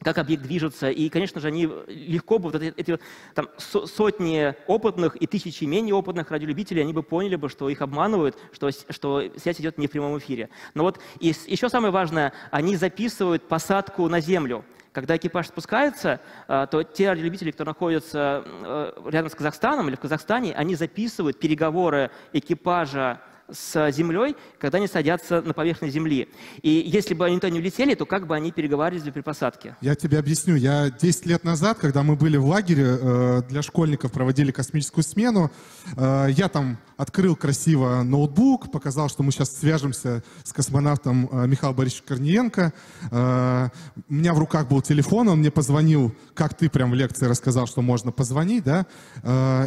как объект движется. И, конечно же, они легко бы, вот эти, эти там, сотни опытных и тысячи менее опытных радиолюбителей, они бы поняли бы, что их обманывают, что, что связь идет не в прямом эфире. Но вот и еще самое важное, они записывают посадку на Землю. Когда экипаж спускается, э, то те радиолюбители, кто находится э, рядом с Казахстаном или в Казахстане, они записывают переговоры экипажа с Землей, когда они садятся на поверхность Земли. И если бы они туда не улетели, то как бы они переговаривались при посадке? Я тебе объясню. Я 10 лет назад, когда мы были в лагере, э, для школьников проводили космическую смену, э, я там открыл красиво ноутбук, показал, что мы сейчас свяжемся с космонавтом э, Михаилом Борисовичем Корниенко. У меня в руках был телефон, он мне позвонил, как ты прям в лекции рассказал, что можно позвонить, да?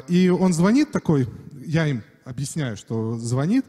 И он звонит такой, я им объясняю, что звонит,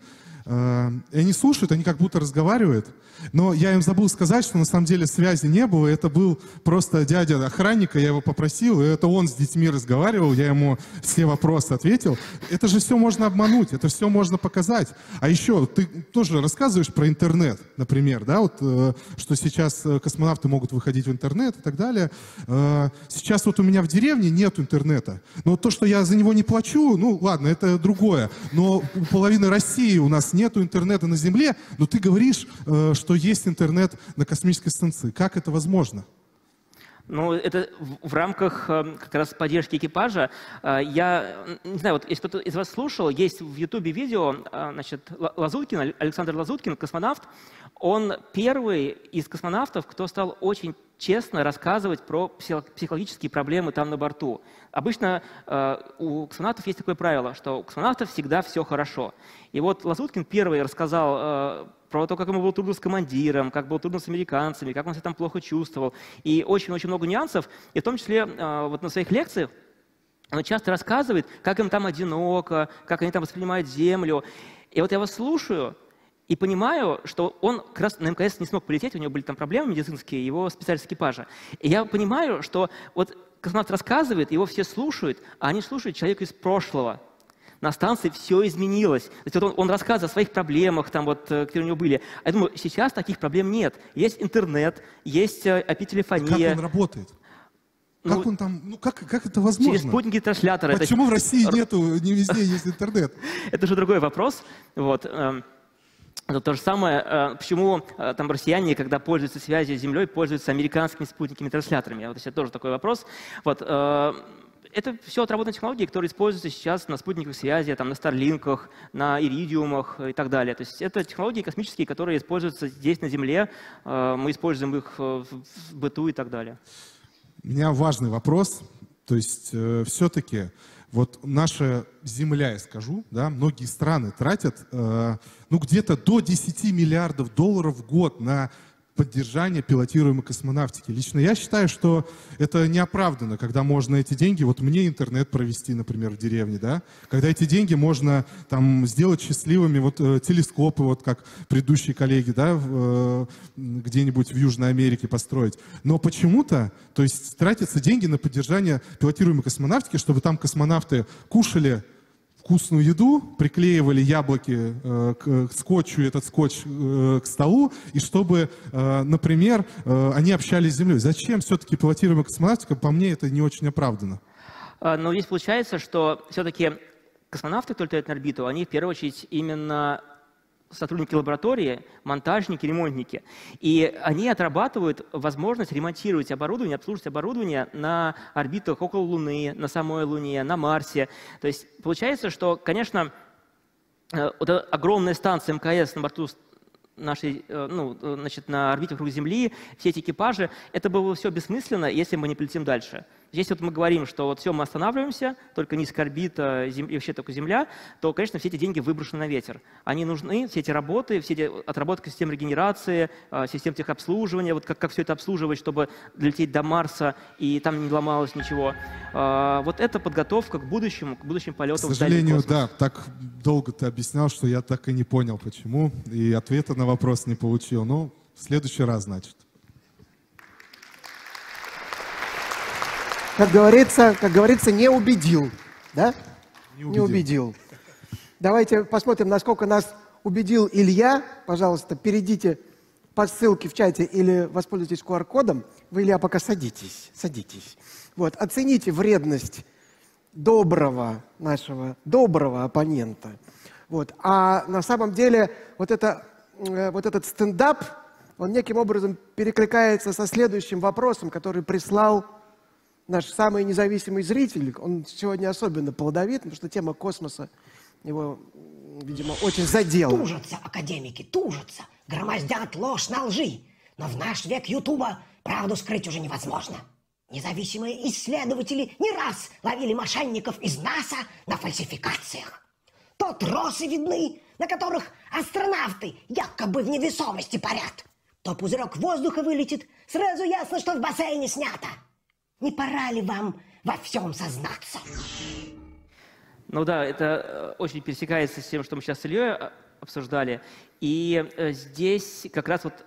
и они слушают, они как будто разговаривают, но я им забыл сказать, что на самом деле связи не было. Это был просто дядя охранника, я его попросил, и это он с детьми разговаривал, я ему все вопросы ответил. Это же все можно обмануть, это все можно показать. А еще ты тоже рассказываешь про интернет, например, да, вот, э, что сейчас э, космонавты могут выходить в интернет и так далее. Э, сейчас вот у меня в деревне нет интернета. Но то, что я за него не плачу, ну ладно, это другое. Но у половины России у нас нет интернета на Земле, но ты говоришь, что что есть интернет на космической станции. Как это возможно? Ну, это в, рамках э, как раз поддержки экипажа. Э, я не знаю, вот если кто-то из вас слушал, есть в Ютубе видео, э, значит, Лазуткин, Александр Лазуткин, космонавт, он первый из космонавтов, кто стал очень честно рассказывать про психологические проблемы там на борту. Обычно у космонавтов есть такое правило, что у космонавтов всегда все хорошо. И вот Лазуткин первый рассказал про то, как ему было трудно с командиром, как было трудно с американцами, как он себя там плохо чувствовал. И очень-очень много нюансов. И в том числе э, вот на своих лекциях он часто рассказывает, как им там одиноко, как они там воспринимают Землю. И вот я вас слушаю, и понимаю, что он как раз на МКС не смог полететь, у него были там проблемы медицинские, его специалист экипажа. И я понимаю, что вот космонавт рассказывает, его все слушают, а они слушают человека из прошлого. На станции все изменилось. То есть вот он, он рассказывает о своих проблемах, там вот, э, которые у него были. А я думаю, сейчас таких проблем нет. Есть интернет, есть IP-телефония. Как он работает? Как ну, он там, ну как, как это возможно? Через спутники трансляторы. Почему это... в России нету, не везде есть интернет? Это же другой вопрос. Вот. Эм, это то же самое, э, почему э, там россияне, когда пользуются связью с Землей, пользуются американскими спутниками трансляторами. Вот это тоже такой вопрос. Вот, э, это все отработанные технологии, которые используются сейчас на спутниках связи, там, на Старлинках, на Иридиумах и так далее. То есть это технологии космические, которые используются здесь, на Земле. Мы используем их в быту и так далее. У меня важный вопрос. То есть все-таки вот наша земля, я скажу, да, многие страны тратят э, ну, где-то до 10 миллиардов долларов в год на поддержания пилотируемой космонавтики. Лично я считаю, что это неоправданно, когда можно эти деньги, вот мне интернет провести, например, в деревне, да, когда эти деньги можно там сделать счастливыми, вот э, телескопы, вот как предыдущие коллеги, да, э, где-нибудь в Южной Америке построить. Но почему-то, то есть тратятся деньги на поддержание пилотируемой космонавтики, чтобы там космонавты кушали вкусную еду, приклеивали яблоки э, к, к скотчу, этот скотч э, к столу, и чтобы, э, например, э, они общались с Землей. Зачем все-таки пилотируемая космонавтика? По мне это не очень оправдано. А, но здесь получается, что все-таки космонавты, которые летают на орбиту, они в первую очередь именно сотрудники лаборатории, монтажники, ремонтники. И они отрабатывают возможность ремонтировать оборудование, обслуживать оборудование на орбитах около Луны, на самой Луне, на Марсе. То есть получается, что, конечно, э, вот эта огромная станция МКС на борту нашей, э, ну, э, значит, на орбите вокруг Земли, все эти экипажи, это было все бессмысленно, если мы не полетим дальше. Здесь вот мы говорим, что вот все, мы останавливаемся, только низкая орбита зем... и вообще только Земля, то, конечно, все эти деньги выброшены на ветер. Они нужны, все эти работы, все эти отработка систем регенерации, а, систем техобслуживания, вот как, как все это обслуживать, чтобы долететь до Марса и там не ломалось ничего. А, вот это подготовка к будущему, к будущим полетам. К сожалению, да, так долго ты объяснял, что я так и не понял, почему, и ответа на вопрос не получил. Ну, в следующий раз, значит. Как говорится, как говорится, не убедил. Да? Не убедил. Не убедил. Давайте посмотрим, насколько нас убедил Илья. Пожалуйста, перейдите по ссылке в чате или воспользуйтесь QR-кодом. Вы, Илья, пока садитесь. Садитесь. Вот, оцените вредность доброго нашего, доброго оппонента. Вот. А на самом деле вот, это, э, вот этот стендап, он неким образом перекликается со следующим вопросом, который прислал наш самый независимый зритель, он сегодня особенно плодовит, потому что тема космоса его, видимо, очень задела. Тужатся академики, тужатся, громоздят ложь на лжи. Но в наш век Ютуба правду скрыть уже невозможно. Независимые исследователи не раз ловили мошенников из НАСА на фальсификациях. То тросы видны, на которых астронавты якобы в невесомости парят. То пузырек воздуха вылетит, сразу ясно, что в бассейне снято. Не пора ли вам во всем сознаться? Ну да, это э, очень пересекается с тем, что мы сейчас с Ильей э, обсуждали. И э, здесь как раз вот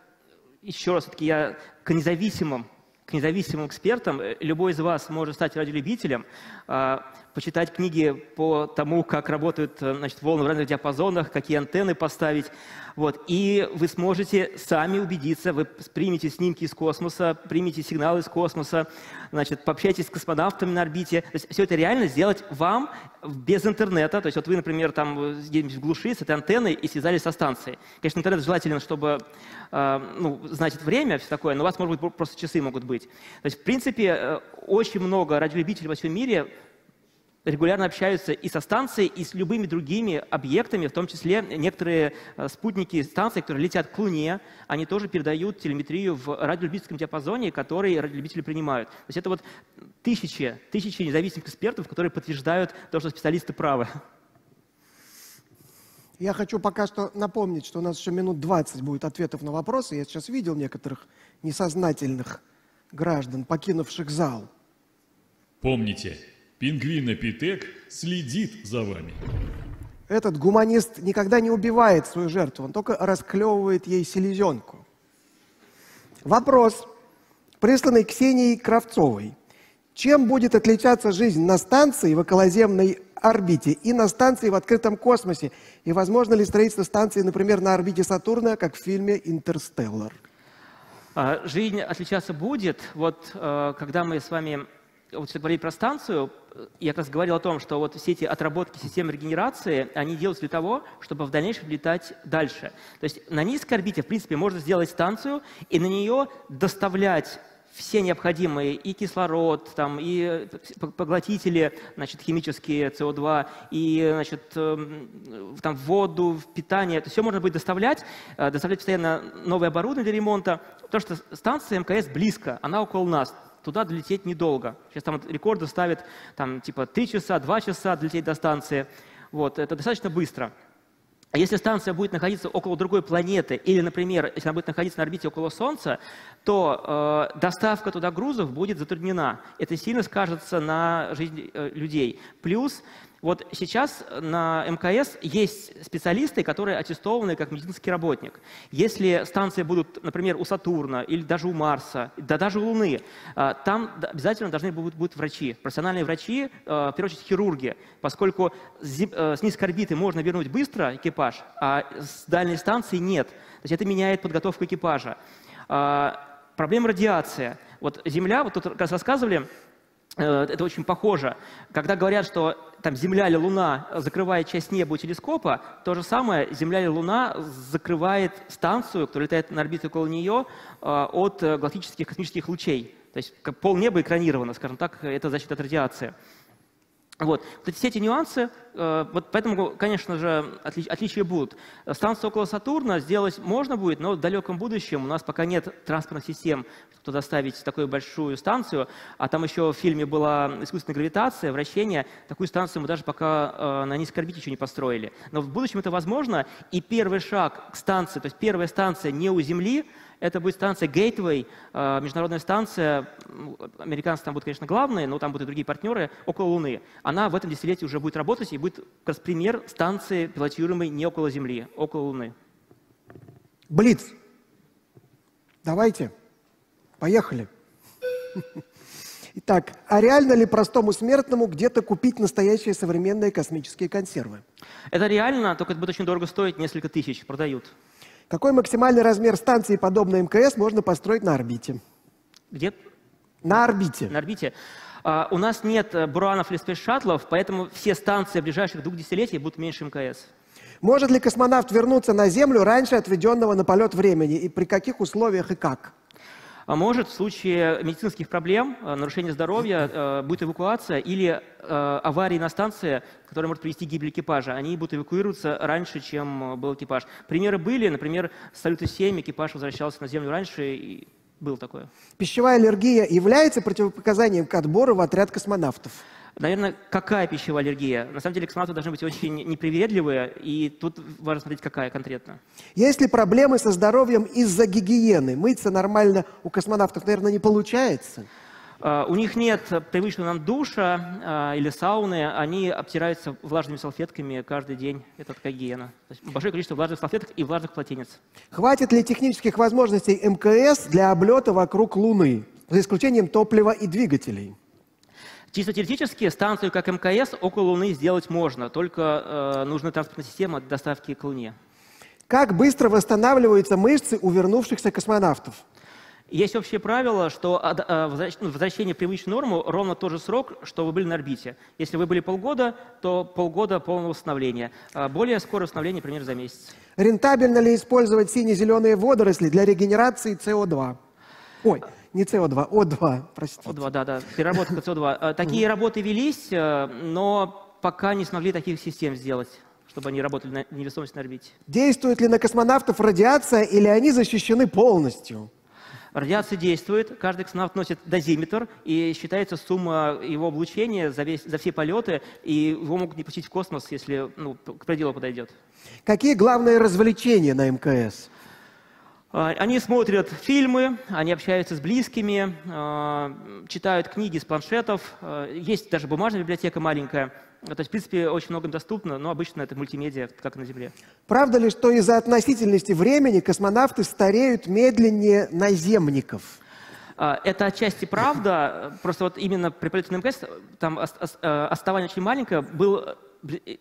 еще раз, все-таки я к независимым, к независимым экспертам, любой из вас может стать радиолюбителем, почитать книги по тому, как работают значит, волны в разных диапазонах, какие антенны поставить. Вот. И вы сможете сами убедиться, вы примете снимки из космоса, примете сигналы из космоса, значит, пообщайтесь с космонавтами на орбите. То есть все это реально сделать вам без интернета. То есть вот вы, например, там где-нибудь в глуши с этой антенной и связались со станцией. Конечно, интернет желательно, чтобы э, ну, знать время, все такое, но у вас, может быть, просто часы могут быть. То есть, в принципе, э, очень много радиолюбителей во всем мире регулярно общаются и со станцией, и с любыми другими объектами, в том числе некоторые э, спутники станции, которые летят к Луне, они тоже передают телеметрию в радиолюбительском диапазоне, который радиолюбители принимают. То есть это вот тысячи, тысячи независимых экспертов, которые подтверждают то, что специалисты правы. Я хочу пока что напомнить, что у нас еще минут 20 будет ответов на вопросы. Я сейчас видел некоторых несознательных граждан, покинувших зал. Помните, пингвин-эпитек следит за вами. Этот гуманист никогда не убивает свою жертву, он только расклевывает ей селезенку. Вопрос, присланный Ксенией Кравцовой. Чем будет отличаться жизнь на станции в околоземной орбите и на станции в открытом космосе? И возможно ли строительство станции, например, на орбите Сатурна, как в фильме «Интерстеллар»? А, жизнь отличаться будет. Вот э, когда мы с вами вот говорили про станцию, я как раз говорил о том, что вот все эти отработки системы регенерации, они делаются для того, чтобы в дальнейшем летать дальше. То есть на низкой орбите, в принципе, можно сделать станцию и на нее доставлять все необходимые и кислород, там, и поглотители значит, химические, СО2, и значит, эм, там, воду, питание. Это все можно будет доставлять, э, доставлять постоянно новое оборудование для ремонта, потому что станция МКС близко, она около нас. Туда долететь недолго. Сейчас там рекорды ставят там, типа 3 часа, 2 часа долететь до станции. Вот, это достаточно быстро. А если станция будет находиться около другой планеты, или, например, если она будет находиться на орбите около Солнца, то э, доставка туда грузов будет затруднена. Это сильно скажется на жизни э, людей. Плюс вот сейчас на МКС есть специалисты, которые аттестованы как медицинский работник. Если станции будут, например, у Сатурна или даже у Марса, да даже у Луны, а, там обязательно должны будут, будут врачи, профессиональные врачи, а, в первую очередь хирурги, поскольку с низкой орбиты можно вернуть быстро экипаж, а с дальней станции нет. То есть это меняет подготовку экипажа. А, проблема радиации. Вот Земля, вот тут как раз рассказывали, э, это очень похоже. Когда говорят, что там Земля или Луна закрывает часть неба у телескопа, то же самое Земля или Луна закрывает станцию, которая летает на орбите около нее, а, от э, галактических космических лучей. То есть пол неба экранировано, скажем так, это защита от радиации. Вот. вот все эти нюансы, э, вот поэтому, конечно же, отли, отличия будут. Станцию около Сатурна сделать можно будет, но в далеком будущем у нас пока нет транспортных систем, чтобы туда ставить такую большую станцию, а там еще в фильме была искусственная гравитация, вращение, такую станцию мы даже пока э, на низкой орбите еще не построили. Но в будущем это возможно, и первый шаг к станции, то есть первая станция не у Земли, это будет станция Gateway, э, международная станция, американцы там будут, конечно, главные, но там будут и другие партнеры, около Луны. Она в этом десятилетии уже будет работать и будет как раз пример станции, пилотируемой не около Земли, около Луны. Блиц. Давайте. Поехали. Итак, а реально ли простому смертному где-то купить настоящие современные космические консервы? Это реально, только это будет очень дорого стоить, несколько тысяч продают. Какой максимальный размер станции, подобной МКС, можно построить на орбите? Где? На орбите. На орбите. Uh, у нас нет э, буранов или спейс-шаттлов, поэтому все станции в ближайших двух десятилетий будут меньше МКС. Может ли космонавт вернуться на Землю раньше отведенного на полет времени? И при каких условиях и как? А может в случае медицинских проблем, э, нарушения здоровья, э, будет эвакуация или э, аварии на станции, которая может привести к гибели экипажа, они будут эвакуироваться раньше, чем был экипаж. Примеры были, например, с Салюта-7 экипаж возвращался на Землю раньше, и было такое. Пищевая аллергия является противопоказанием к отбору в отряд космонавтов? Наверное, какая пищевая аллергия? На самом деле космонавты должны быть очень непривередливые, и тут важно смотреть, какая конкретно. Есть ли проблемы со здоровьем из-за гигиены? Мыться нормально у космонавтов, наверное, не получается. Uh, у них нет привычного нам душа uh, или сауны, они обтираются влажными салфетками каждый день. Это такая гигиена. Большое количество влажных салфеток и влажных полотенец. Хватит ли технических возможностей МКС для облета вокруг Луны, за исключением топлива и двигателей? Чисто теоретически станцию, как МКС, около Луны сделать можно, только э, нужна транспортная система доставки к Луне. Как быстро восстанавливаются мышцы у вернувшихся космонавтов? Есть общее правило, что э, ну, возвращение в привычную норму ровно тот же срок, что вы были на орбите. Если вы были полгода, то полгода полного восстановления. А более скорое восстановление примерно за месяц. Рентабельно ли использовать сине-зеленые водоросли для регенерации СО2? Ой, Не СО2, О2, простите. О2, да, да, переработка СО2. Такие работы велись, но пока не смогли таких систем сделать чтобы они работали на невесомости на орбите. Действует ли на космонавтов радиация или они защищены полностью? Радиация действует, каждый космонавт носит дозиметр, и считается сумма его облучения за, весь, за все полеты, и его могут не пустить в космос, если ну, к пределу подойдет. Какие главные развлечения на МКС? А, они смотрят фильмы, они общаются с близкими, а, читают книги с планшетов. А, есть даже бумажная библиотека маленькая. То есть, в принципе, очень многим доступно, но обычно это мультимедиа, как на Земле. Правда ли, что из-за относительности времени космонавты стареют медленнее наземников? Это отчасти правда, просто вот именно при полете на МКС там оставание очень маленькое, был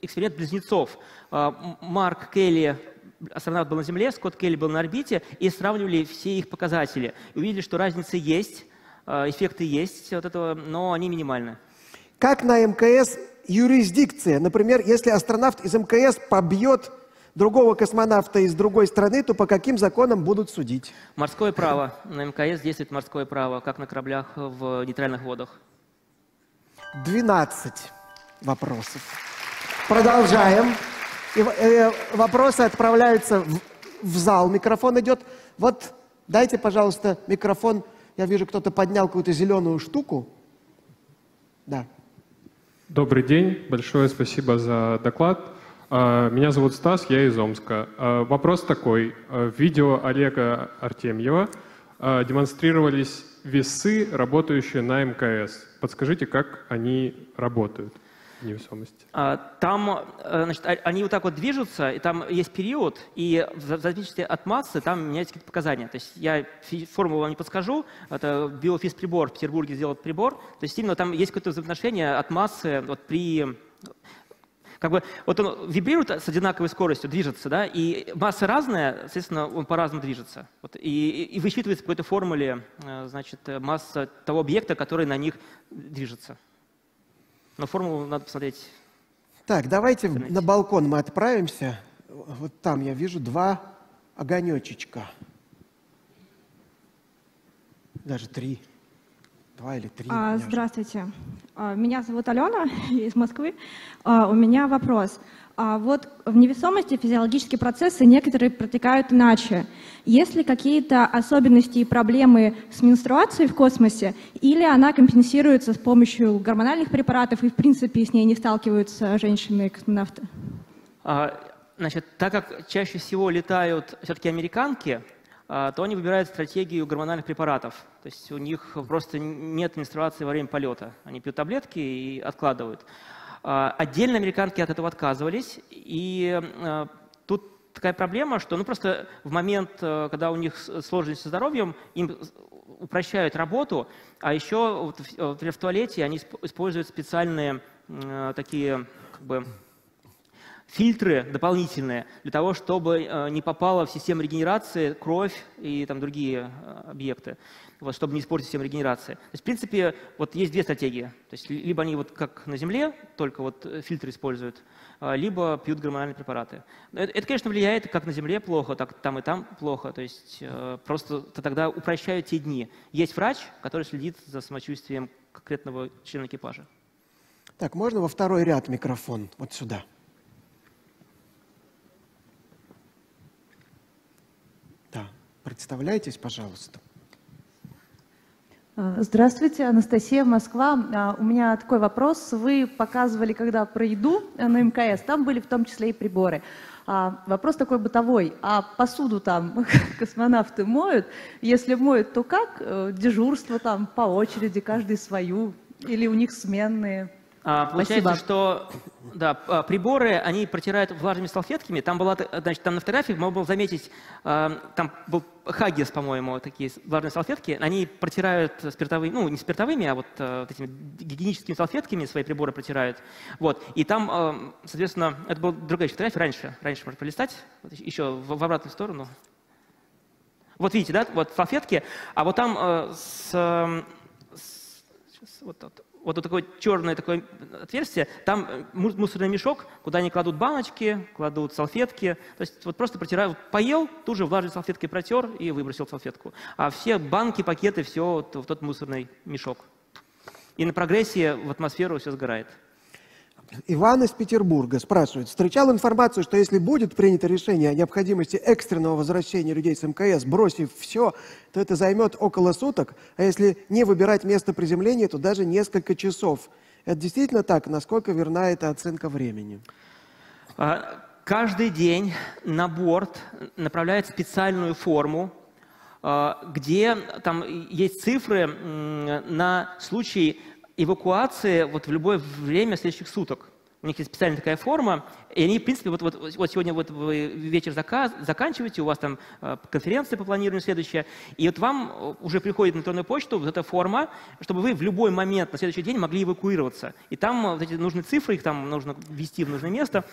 эксперимент близнецов. Марк Келли астронавт был на Земле, Скотт Келли был на орбите, и сравнивали все их показатели. И увидели, что разница есть, э, эффекты есть от этого, но они минимальны. Как на МКС юрисдикция? Например, если астронавт из МКС побьет другого космонавта из другой страны, то по каким законам будут судить? Морское право. На мкс действует морское право, как на кораблях в нейтральных водах. 12 вопросов. Продолжаем. И, э, вопросы отправляются в, в зал. Микрофон идет. Вот дайте, пожалуйста, микрофон. Я вижу, кто-то поднял какую-то зеленую штуку. Да. Добрый день. Большое спасибо за доклад. А, меня зовут Стас, я из Омска. А, вопрос такой. А, в видео Олега Артемьева демонстрировались весы, работающие на МКС. Подскажите, как они работают? Невесомости? А, там, э, значит, они вот так вот движутся, и там есть период, и в зависимости от массы там меняются какие-то показания. То есть я формулу вам не подскажу, это биофизприбор в Петербурге сделал прибор, то есть именно там есть какое-то взаимоотношение от массы вот при как бы вот он вибрирует с одинаковой скоростью, движется, да, и масса разная, соответственно, он по-разному движется. Вот, и, и высчитывается по какой-то формуле, э, значит, масса того объекта, который на них движется. Но формулу надо посмотреть. Так, давайте на балкон мы отправимся. Вот там я вижу два огонечечка. Даже три. Два или три. А, здравствуйте. А, меня зовут Алена, я из Москвы. А, у меня вопрос. А вот в невесомости физиологические процессы некоторые протекают иначе. Есть ли какие-то особенности и проблемы с менструацией в космосе, или она компенсируется с помощью гормональных препаратов, и в принципе с ней не сталкиваются женщины-космонавты? А, значит, так как чаще всего летают все-таки американки, а, то они выбирают стратегию гормональных препаратов. То есть у них просто нет менструации во время полета. Они пьют таблетки и откладывают. А, отдельно американки от этого отказывались, и а, тут такая проблема, что ну, просто в момент, э, когда у них сложности со здоровьем, им упрощают работу, а еще например, в туалете они используют специальные э, такие как бы, фильтры дополнительные для того, чтобы э, не попала в систему регенерации кровь и там другие объекты вот, чтобы не испортить систему регенерации. То есть, в принципе, вот есть две стратегии. То есть, либо они вот как на Земле, только вот э, фильтры используют, либо пьют гормональные препараты. Это, это, конечно, влияет как на Земле плохо, так там и там плохо. То есть, э, просто тогда упрощают те дни. Есть врач, который следит за самочувствием конкретного члена экипажа. Так, можно во второй ряд микрофон? Вот сюда. Да, представляйтесь, пожалуйста. Э, здравствуйте, Анастасия, Москва. А, у меня такой вопрос. Вы показывали, когда про еду на МКС, там были в том числе и приборы. А, вопрос такой бытовой. А посуду там космонавты моют? Если моют, то как? Э, дежурство там по очереди, каждый свою? Или у них сменные? А, получается, Спасибо. что да, а, приборы, они протирают влажными салфетками. Там была, значит, там на фотографии можно было заметить, а, там был Хаггис, по-моему, такие влажные салфетки. Они протирают спиртовыми, ну, не спиртовыми, а вот, вот этими гигиеническими салфетками свои приборы протирают. Вот. И там, соответственно, это была другая фотография раньше. Раньше можно пролистать, вот еще в, в обратную сторону. Вот видите, да, вот салфетки, а вот там с, с вот, вот вот такое черное такое отверстие, там э, мусорный мешок, куда они кладут баночки, кладут салфетки. То есть вот просто протирают, поел, тут же влажной салфеткой протер и выбросил салфетку. А все банки, пакеты, все вот в тот мусорный мешок. И на прогрессии в атмосферу все сгорает. Иван из Петербурга спрашивает. Встречал информацию, что если будет принято решение о необходимости экстренного возвращения людей с МКС, бросив все, то это займет около суток, а если не выбирать место приземления, то даже несколько часов. Это действительно так? Насколько верна эта оценка времени? А, каждый день на борт направляет специальную форму, а, где там есть цифры на случай эвакуации вот в любое время следующих суток. У них есть специальная такая форма, и они, в принципе, вот, вот, вот сегодня вот вы вечер заказ, заканчиваете, у вас там э, конференция по планированию следующая, и вот вам э, уже приходит на электронную почту вот эта форма, чтобы вы в любой момент на следующий день могли эвакуироваться. И там вот эти нужные цифры, их там нужно ввести в нужное место,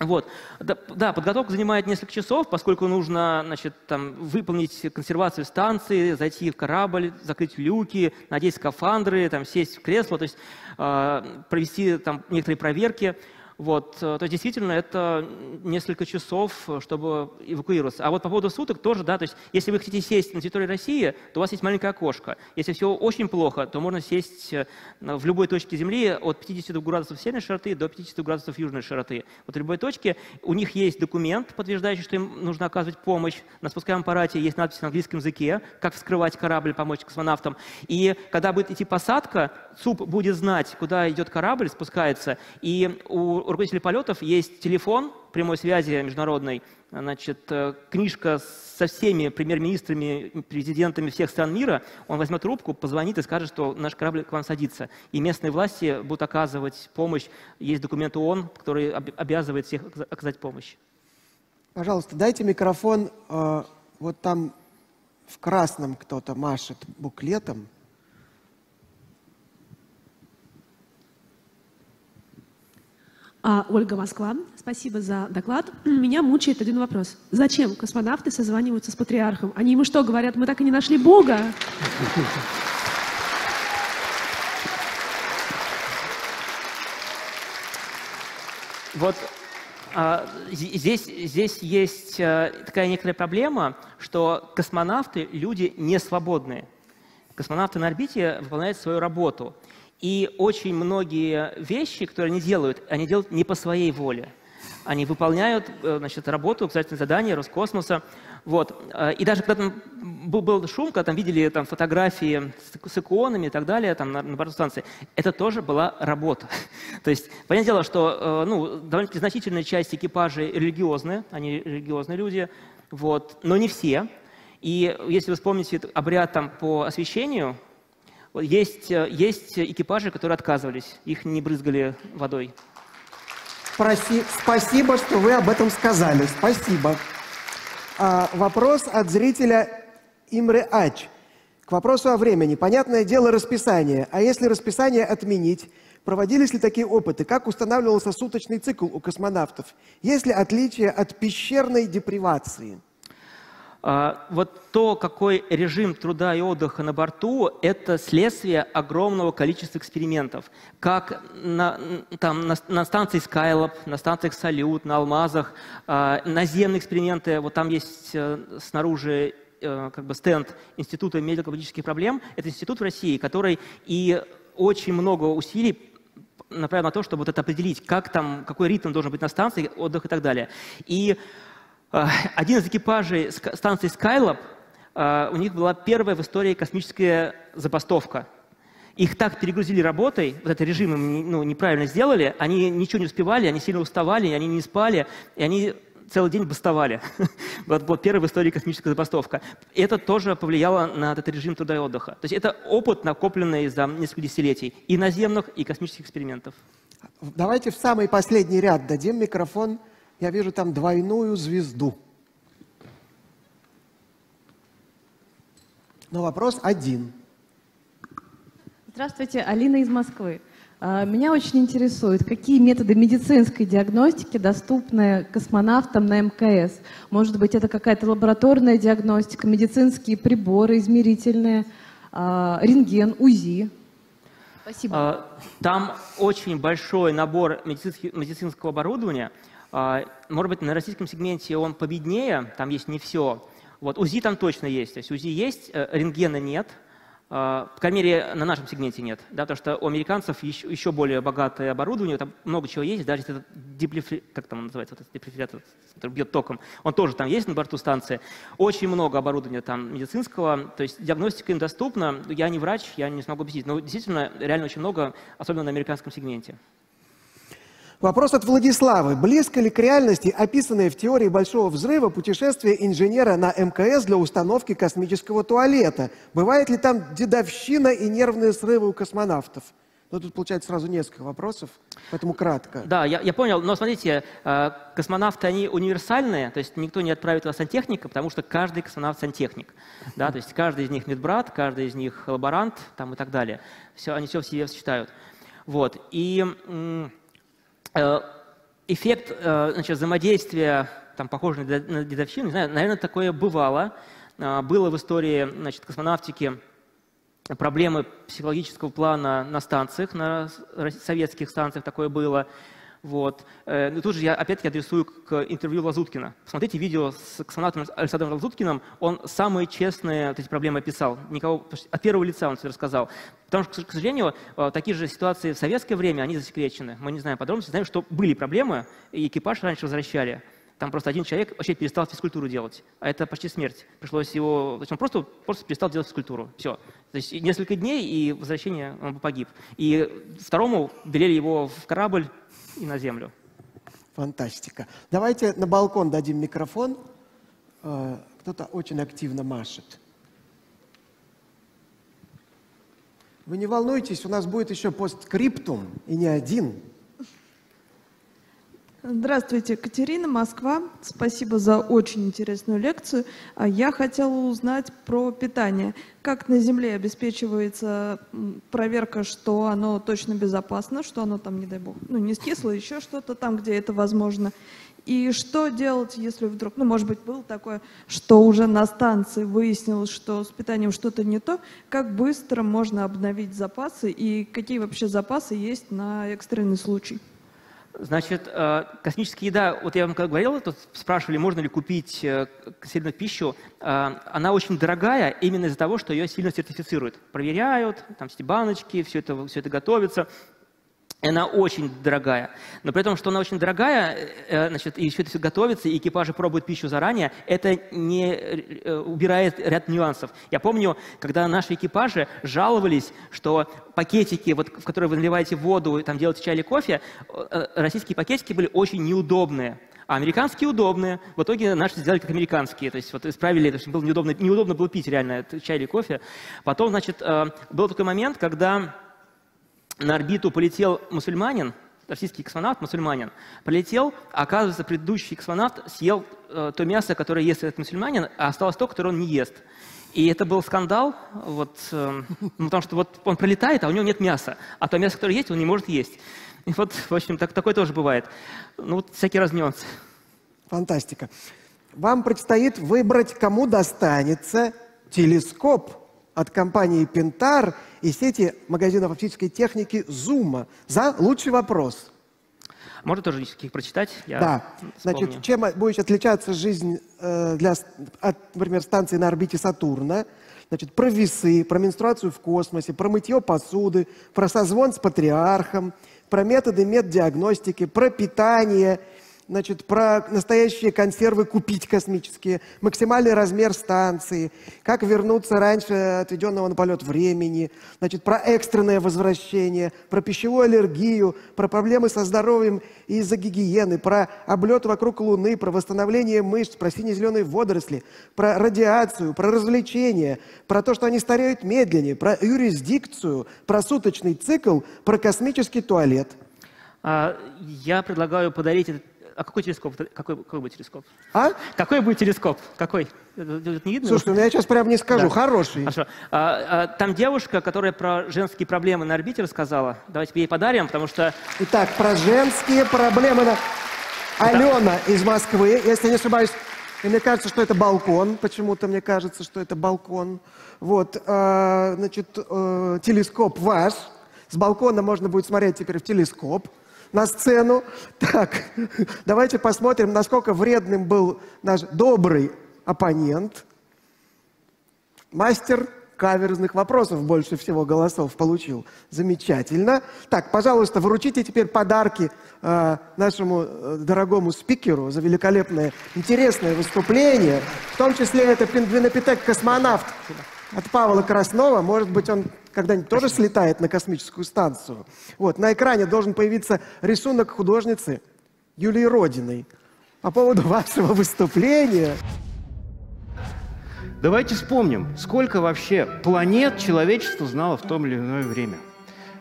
вот. Да, да, подготовка занимает несколько часов, поскольку нужно значит, там, выполнить консервацию станции, зайти в корабль, закрыть люки, надеть скафандры, там, сесть в кресло, то есть э, провести там, некоторые проверки. Вот, э, то есть действительно это несколько часов, чтобы эвакуироваться. А вот по поводу суток тоже, да, то есть если вы хотите сесть на территории России, то у вас есть маленькое окошко. Если все очень плохо, то можно сесть э, в любой точке Земли от 50 градусов северной широты до 50 градусов южной широты. Вот в любой точке у них есть документ, подтверждающий, что им нужно оказывать помощь. На спускаемом аппарате есть надпись на английском языке, как вскрывать корабль, помочь космонавтам. И когда будет идти посадка, ЦУП будет знать, куда идет корабль, спускается, и у руководителей полетов есть телефон прямой связи международной, значит, э, книжка со всеми премьер-министрами, президентами всех стран мира, он возьмет трубку, позвонит и скажет, что наш корабль к вам садится. И местные власти будут оказывать помощь. Есть документ ООН, который обязывает всех оказать помощь. Пожалуйста, дайте микрофон. Э, вот там в красном кто-то машет буклетом. А, Ольга Москва, спасибо за доклад. Меня мучает один вопрос. Зачем космонавты созваниваются с патриархом? Они ему что говорят, мы так и не нашли Бога? Вот а, здесь, здесь есть а, такая некоторая проблема, что космонавты – люди не свободные. Космонавты на орбите выполняют свою работу – и очень многие вещи, которые они делают, они делают не по своей воле. Они выполняют э, значит, работу, обязательные задания Роскосмоса. Вот. Э, и даже когда там был, был шум, когда там видели там, фотографии с, с иконами и так далее там, на, на борту станции, это тоже была работа. То есть, понятное дело, что э, ну, довольно-таки значительная часть экипажей религиозные, они религиозные люди, вот, но не все. И если вы вспомните обряд там, по освещению, есть, э, есть экипажи, которые отказывались, их не брызгали водой. Проси, спасибо, что вы об этом сказали. Спасибо. А, вопрос от зрителя Имре Ач. К вопросу о времени. Понятное дело расписание. А если расписание отменить, проводились ли такие опыты? Как устанавливался суточный цикл у космонавтов? Есть ли отличие от пещерной депривации? А, вот то, какой режим труда и отдыха на борту, это следствие огромного количества экспериментов. Как на, там, на, на станции Skylab, на станциях Салют, на Алмазах, а, наземные эксперименты, вот там есть э, снаружи э, как бы стенд Института медико-политических проблем. Это институт в России, который и очень много усилий направил на то, чтобы вот это определить, как там, какой ритм должен быть на станции, отдых и так далее. И один из экипажей станции Skylab, а, у них была первая в истории космическая забастовка. Их так перегрузили работой, вот этот режим им ну, неправильно сделали, они ничего не успевали, они сильно уставали, они не спали, и они целый день бастовали. вот была первая в истории космическая забастовка. Это тоже повлияло на этот режим труда и отдыха. То есть это опыт, накопленный за несколько десятилетий и наземных, и космических экспериментов. Давайте в самый последний ряд дадим микрофон я вижу там двойную звезду. Но вопрос один. Здравствуйте, Алина из Москвы. А, меня очень интересует, какие методы медицинской диагностики доступны космонавтам на МКС? Может быть, это какая-то лабораторная диагностика, медицинские приборы измерительные, а, рентген, УЗИ? Спасибо. А, там очень большой набор медицинского оборудования. А, может быть, на российском сегменте он победнее, там есть не все. Вот УЗИ там точно есть. То есть УЗИ есть, э, рентгена нет – а, по крайней мере, на нашем сегменте нет, да, потому что у американцев еще, еще более богатое оборудование, там много чего есть, даже этот диплифри... как там называется, этот дефлефритор, который бьет током, он тоже там есть на борту станции. Очень много оборудования там медицинского, то есть диагностика им доступна. Я не врач, я не смогу объяснить, но действительно реально очень много, особенно на американском сегменте. Вопрос от Владиславы. Близко ли к реальности описанное в теории Большого взрыва путешествие инженера на МКС для установки космического туалета? Бывает ли там дедовщина и нервные срывы у космонавтов? Ну, тут получается сразу несколько вопросов, поэтому кратко. Да, я, я понял, но смотрите, э, космонавты, они универсальные, то есть никто не отправит вас сантехника, потому что каждый космонавт сантехник. Да, то есть каждый из них медбрат, каждый из них лаборант там, и так далее. Все, они все в себе сочетают. Вот. И эффект э, значит, взаимодействия, там, похожий на дедовщину, не знаю, наверное, такое бывало. Э, было в истории значит, космонавтики проблемы психологического плана на станциях, на советских станциях такое было. Вот. Э, ну, тут же я опять-таки адресую к интервью Лазуткина. Смотрите видео с космонавтом Александром Лазуткиным. Он самые честные вот эти проблемы описал. Никого, от первого лица он все рассказал. Потому что, к сожалению, э, такие же ситуации в советское время, они засекречены. Мы не знаем подробностей, знаем, что были проблемы, и экипаж раньше возвращали. Там просто один человек вообще перестал физкультуру делать. А это почти смерть. Пришлось его... То есть он просто, просто перестал делать физкультуру. Все. То есть несколько дней, и возвращение он бы погиб. И второму велели его в корабль и на землю. Фантастика. Давайте на балкон дадим микрофон. Э, кто-то очень активно машет. Вы не волнуйтесь, у нас будет еще постскриптум, и не один. Здравствуйте, Катерина, Москва. Спасибо за очень интересную лекцию. А Я хотела узнать про питание. Как на Земле обеспечивается проверка, что оно точно безопасно, что оно там, не дай бог, ну, не скисло, еще что-то там, где это возможно. И что делать, если вдруг, ну, может быть, было такое, что уже на станции выяснилось, что с питанием что-то не то, как быстро можно обновить запасы и какие вообще запасы есть на экстренный случай? Значит, э, космическая еда, вот я вам говорил, тут спрашивали, можно ли купить э, сильную пищу, э, она очень дорогая именно из-за того, что ее сильно сертифицируют. Проверяют, там все баночки, все это, все это готовится она очень дорогая. Но при том, что она очень дорогая, э, э, значит, и еще это все готовится, и экипажи пробуют пищу заранее, это не э, убирает ряд нюансов. Я помню, когда наши экипажи жаловались, что пакетики, вот, в которые вы наливаете воду, там делаете чай или кофе, российские пакетики были очень неудобные. А американские удобные. В итоге наши сделали как американские. То есть вот исправили, это было неудобно, неудобно было пить реально чай или кофе. Потом, значит, был такой момент, когда на орбиту полетел мусульманин, российский космонавт, мусульманин, полетел, а оказывается, предыдущий космонавт съел э, то мясо, которое ест этот мусульманин, а осталось то, которое он не ест. И это был скандал, вот, э, ну, потому что вот он пролетает, а у него нет мяса, а то мясо, которое есть, он не может есть. И вот, в общем, так, такое тоже бывает. Ну, вот всякие раз нюансы. Фантастика. Вам предстоит выбрать, кому достанется телескоп от компании Пентар и сети магазинов оптической техники Зума за лучший вопрос. Можно тоже их прочитать? Я да. Вспомню. Значит, чем будет отличаться жизнь э, для, от, например, станции на орбите Сатурна? Значит, про весы, про менструацию в космосе, про мытье посуды, про созвон с патриархом, про методы меддиагностики, про питание – значит, про настоящие консервы купить космические, максимальный размер станции, как вернуться раньше отведенного на полет времени, значит, про экстренное возвращение, про пищевую аллергию, про проблемы со здоровьем из-за гигиены, про облет вокруг Луны, про восстановление мышц, про сине-зеленые водоросли, про радиацию, про развлечения, про то, что они стареют медленнее, про юрисдикцию, про суточный цикл, про космический туалет. А, я предлагаю подарить этот а какой телескоп? Какой, какой будет телескоп? А? Какой будет телескоп? Какой? Не видно? Слушай, ну я сейчас прям не скажу. Да. Хороший. Хорошо. А, а, там девушка, которая про женские проблемы на орбите рассказала. Давайте ей подарим, потому что... Итак, про женские проблемы на... Алена да. из Москвы, если не ошибаюсь. И мне кажется, что это балкон. Почему-то мне кажется, что это балкон. Вот, э, значит, э, телескоп ваш. С балкона можно будет смотреть теперь в телескоп на сцену. Так, давайте посмотрим, насколько вредным был наш добрый оппонент. Мастер каверзных вопросов больше всего голосов получил. Замечательно. Так, пожалуйста, вручите теперь подарки э, нашему э, дорогому спикеру за великолепное, интересное выступление. В том числе это пингвинопитек-космонавт от Павла Краснова. Может быть, он когда-нибудь тоже слетает на космическую станцию. Вот, на экране должен появиться рисунок художницы Юлии Родиной по поводу вашего выступления. Давайте вспомним, сколько вообще планет человечество знало в том или иное время.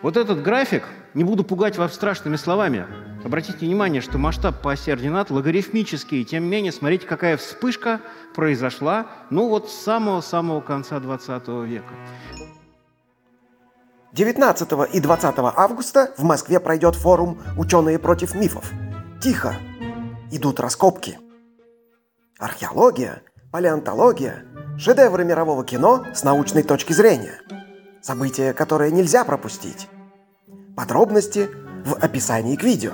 Вот этот график, не буду пугать вас страшными словами, обратите внимание, что масштаб по оси ординат логарифмический, тем не менее, смотрите, какая вспышка произошла, ну вот с самого-самого конца 20 века. 19 и 20 августа в Москве пройдет форум «Ученые против мифов». Тихо. Идут раскопки. Археология, палеонтология, шедевры мирового кино с научной точки зрения. События, которые нельзя пропустить. Подробности в описании к видео.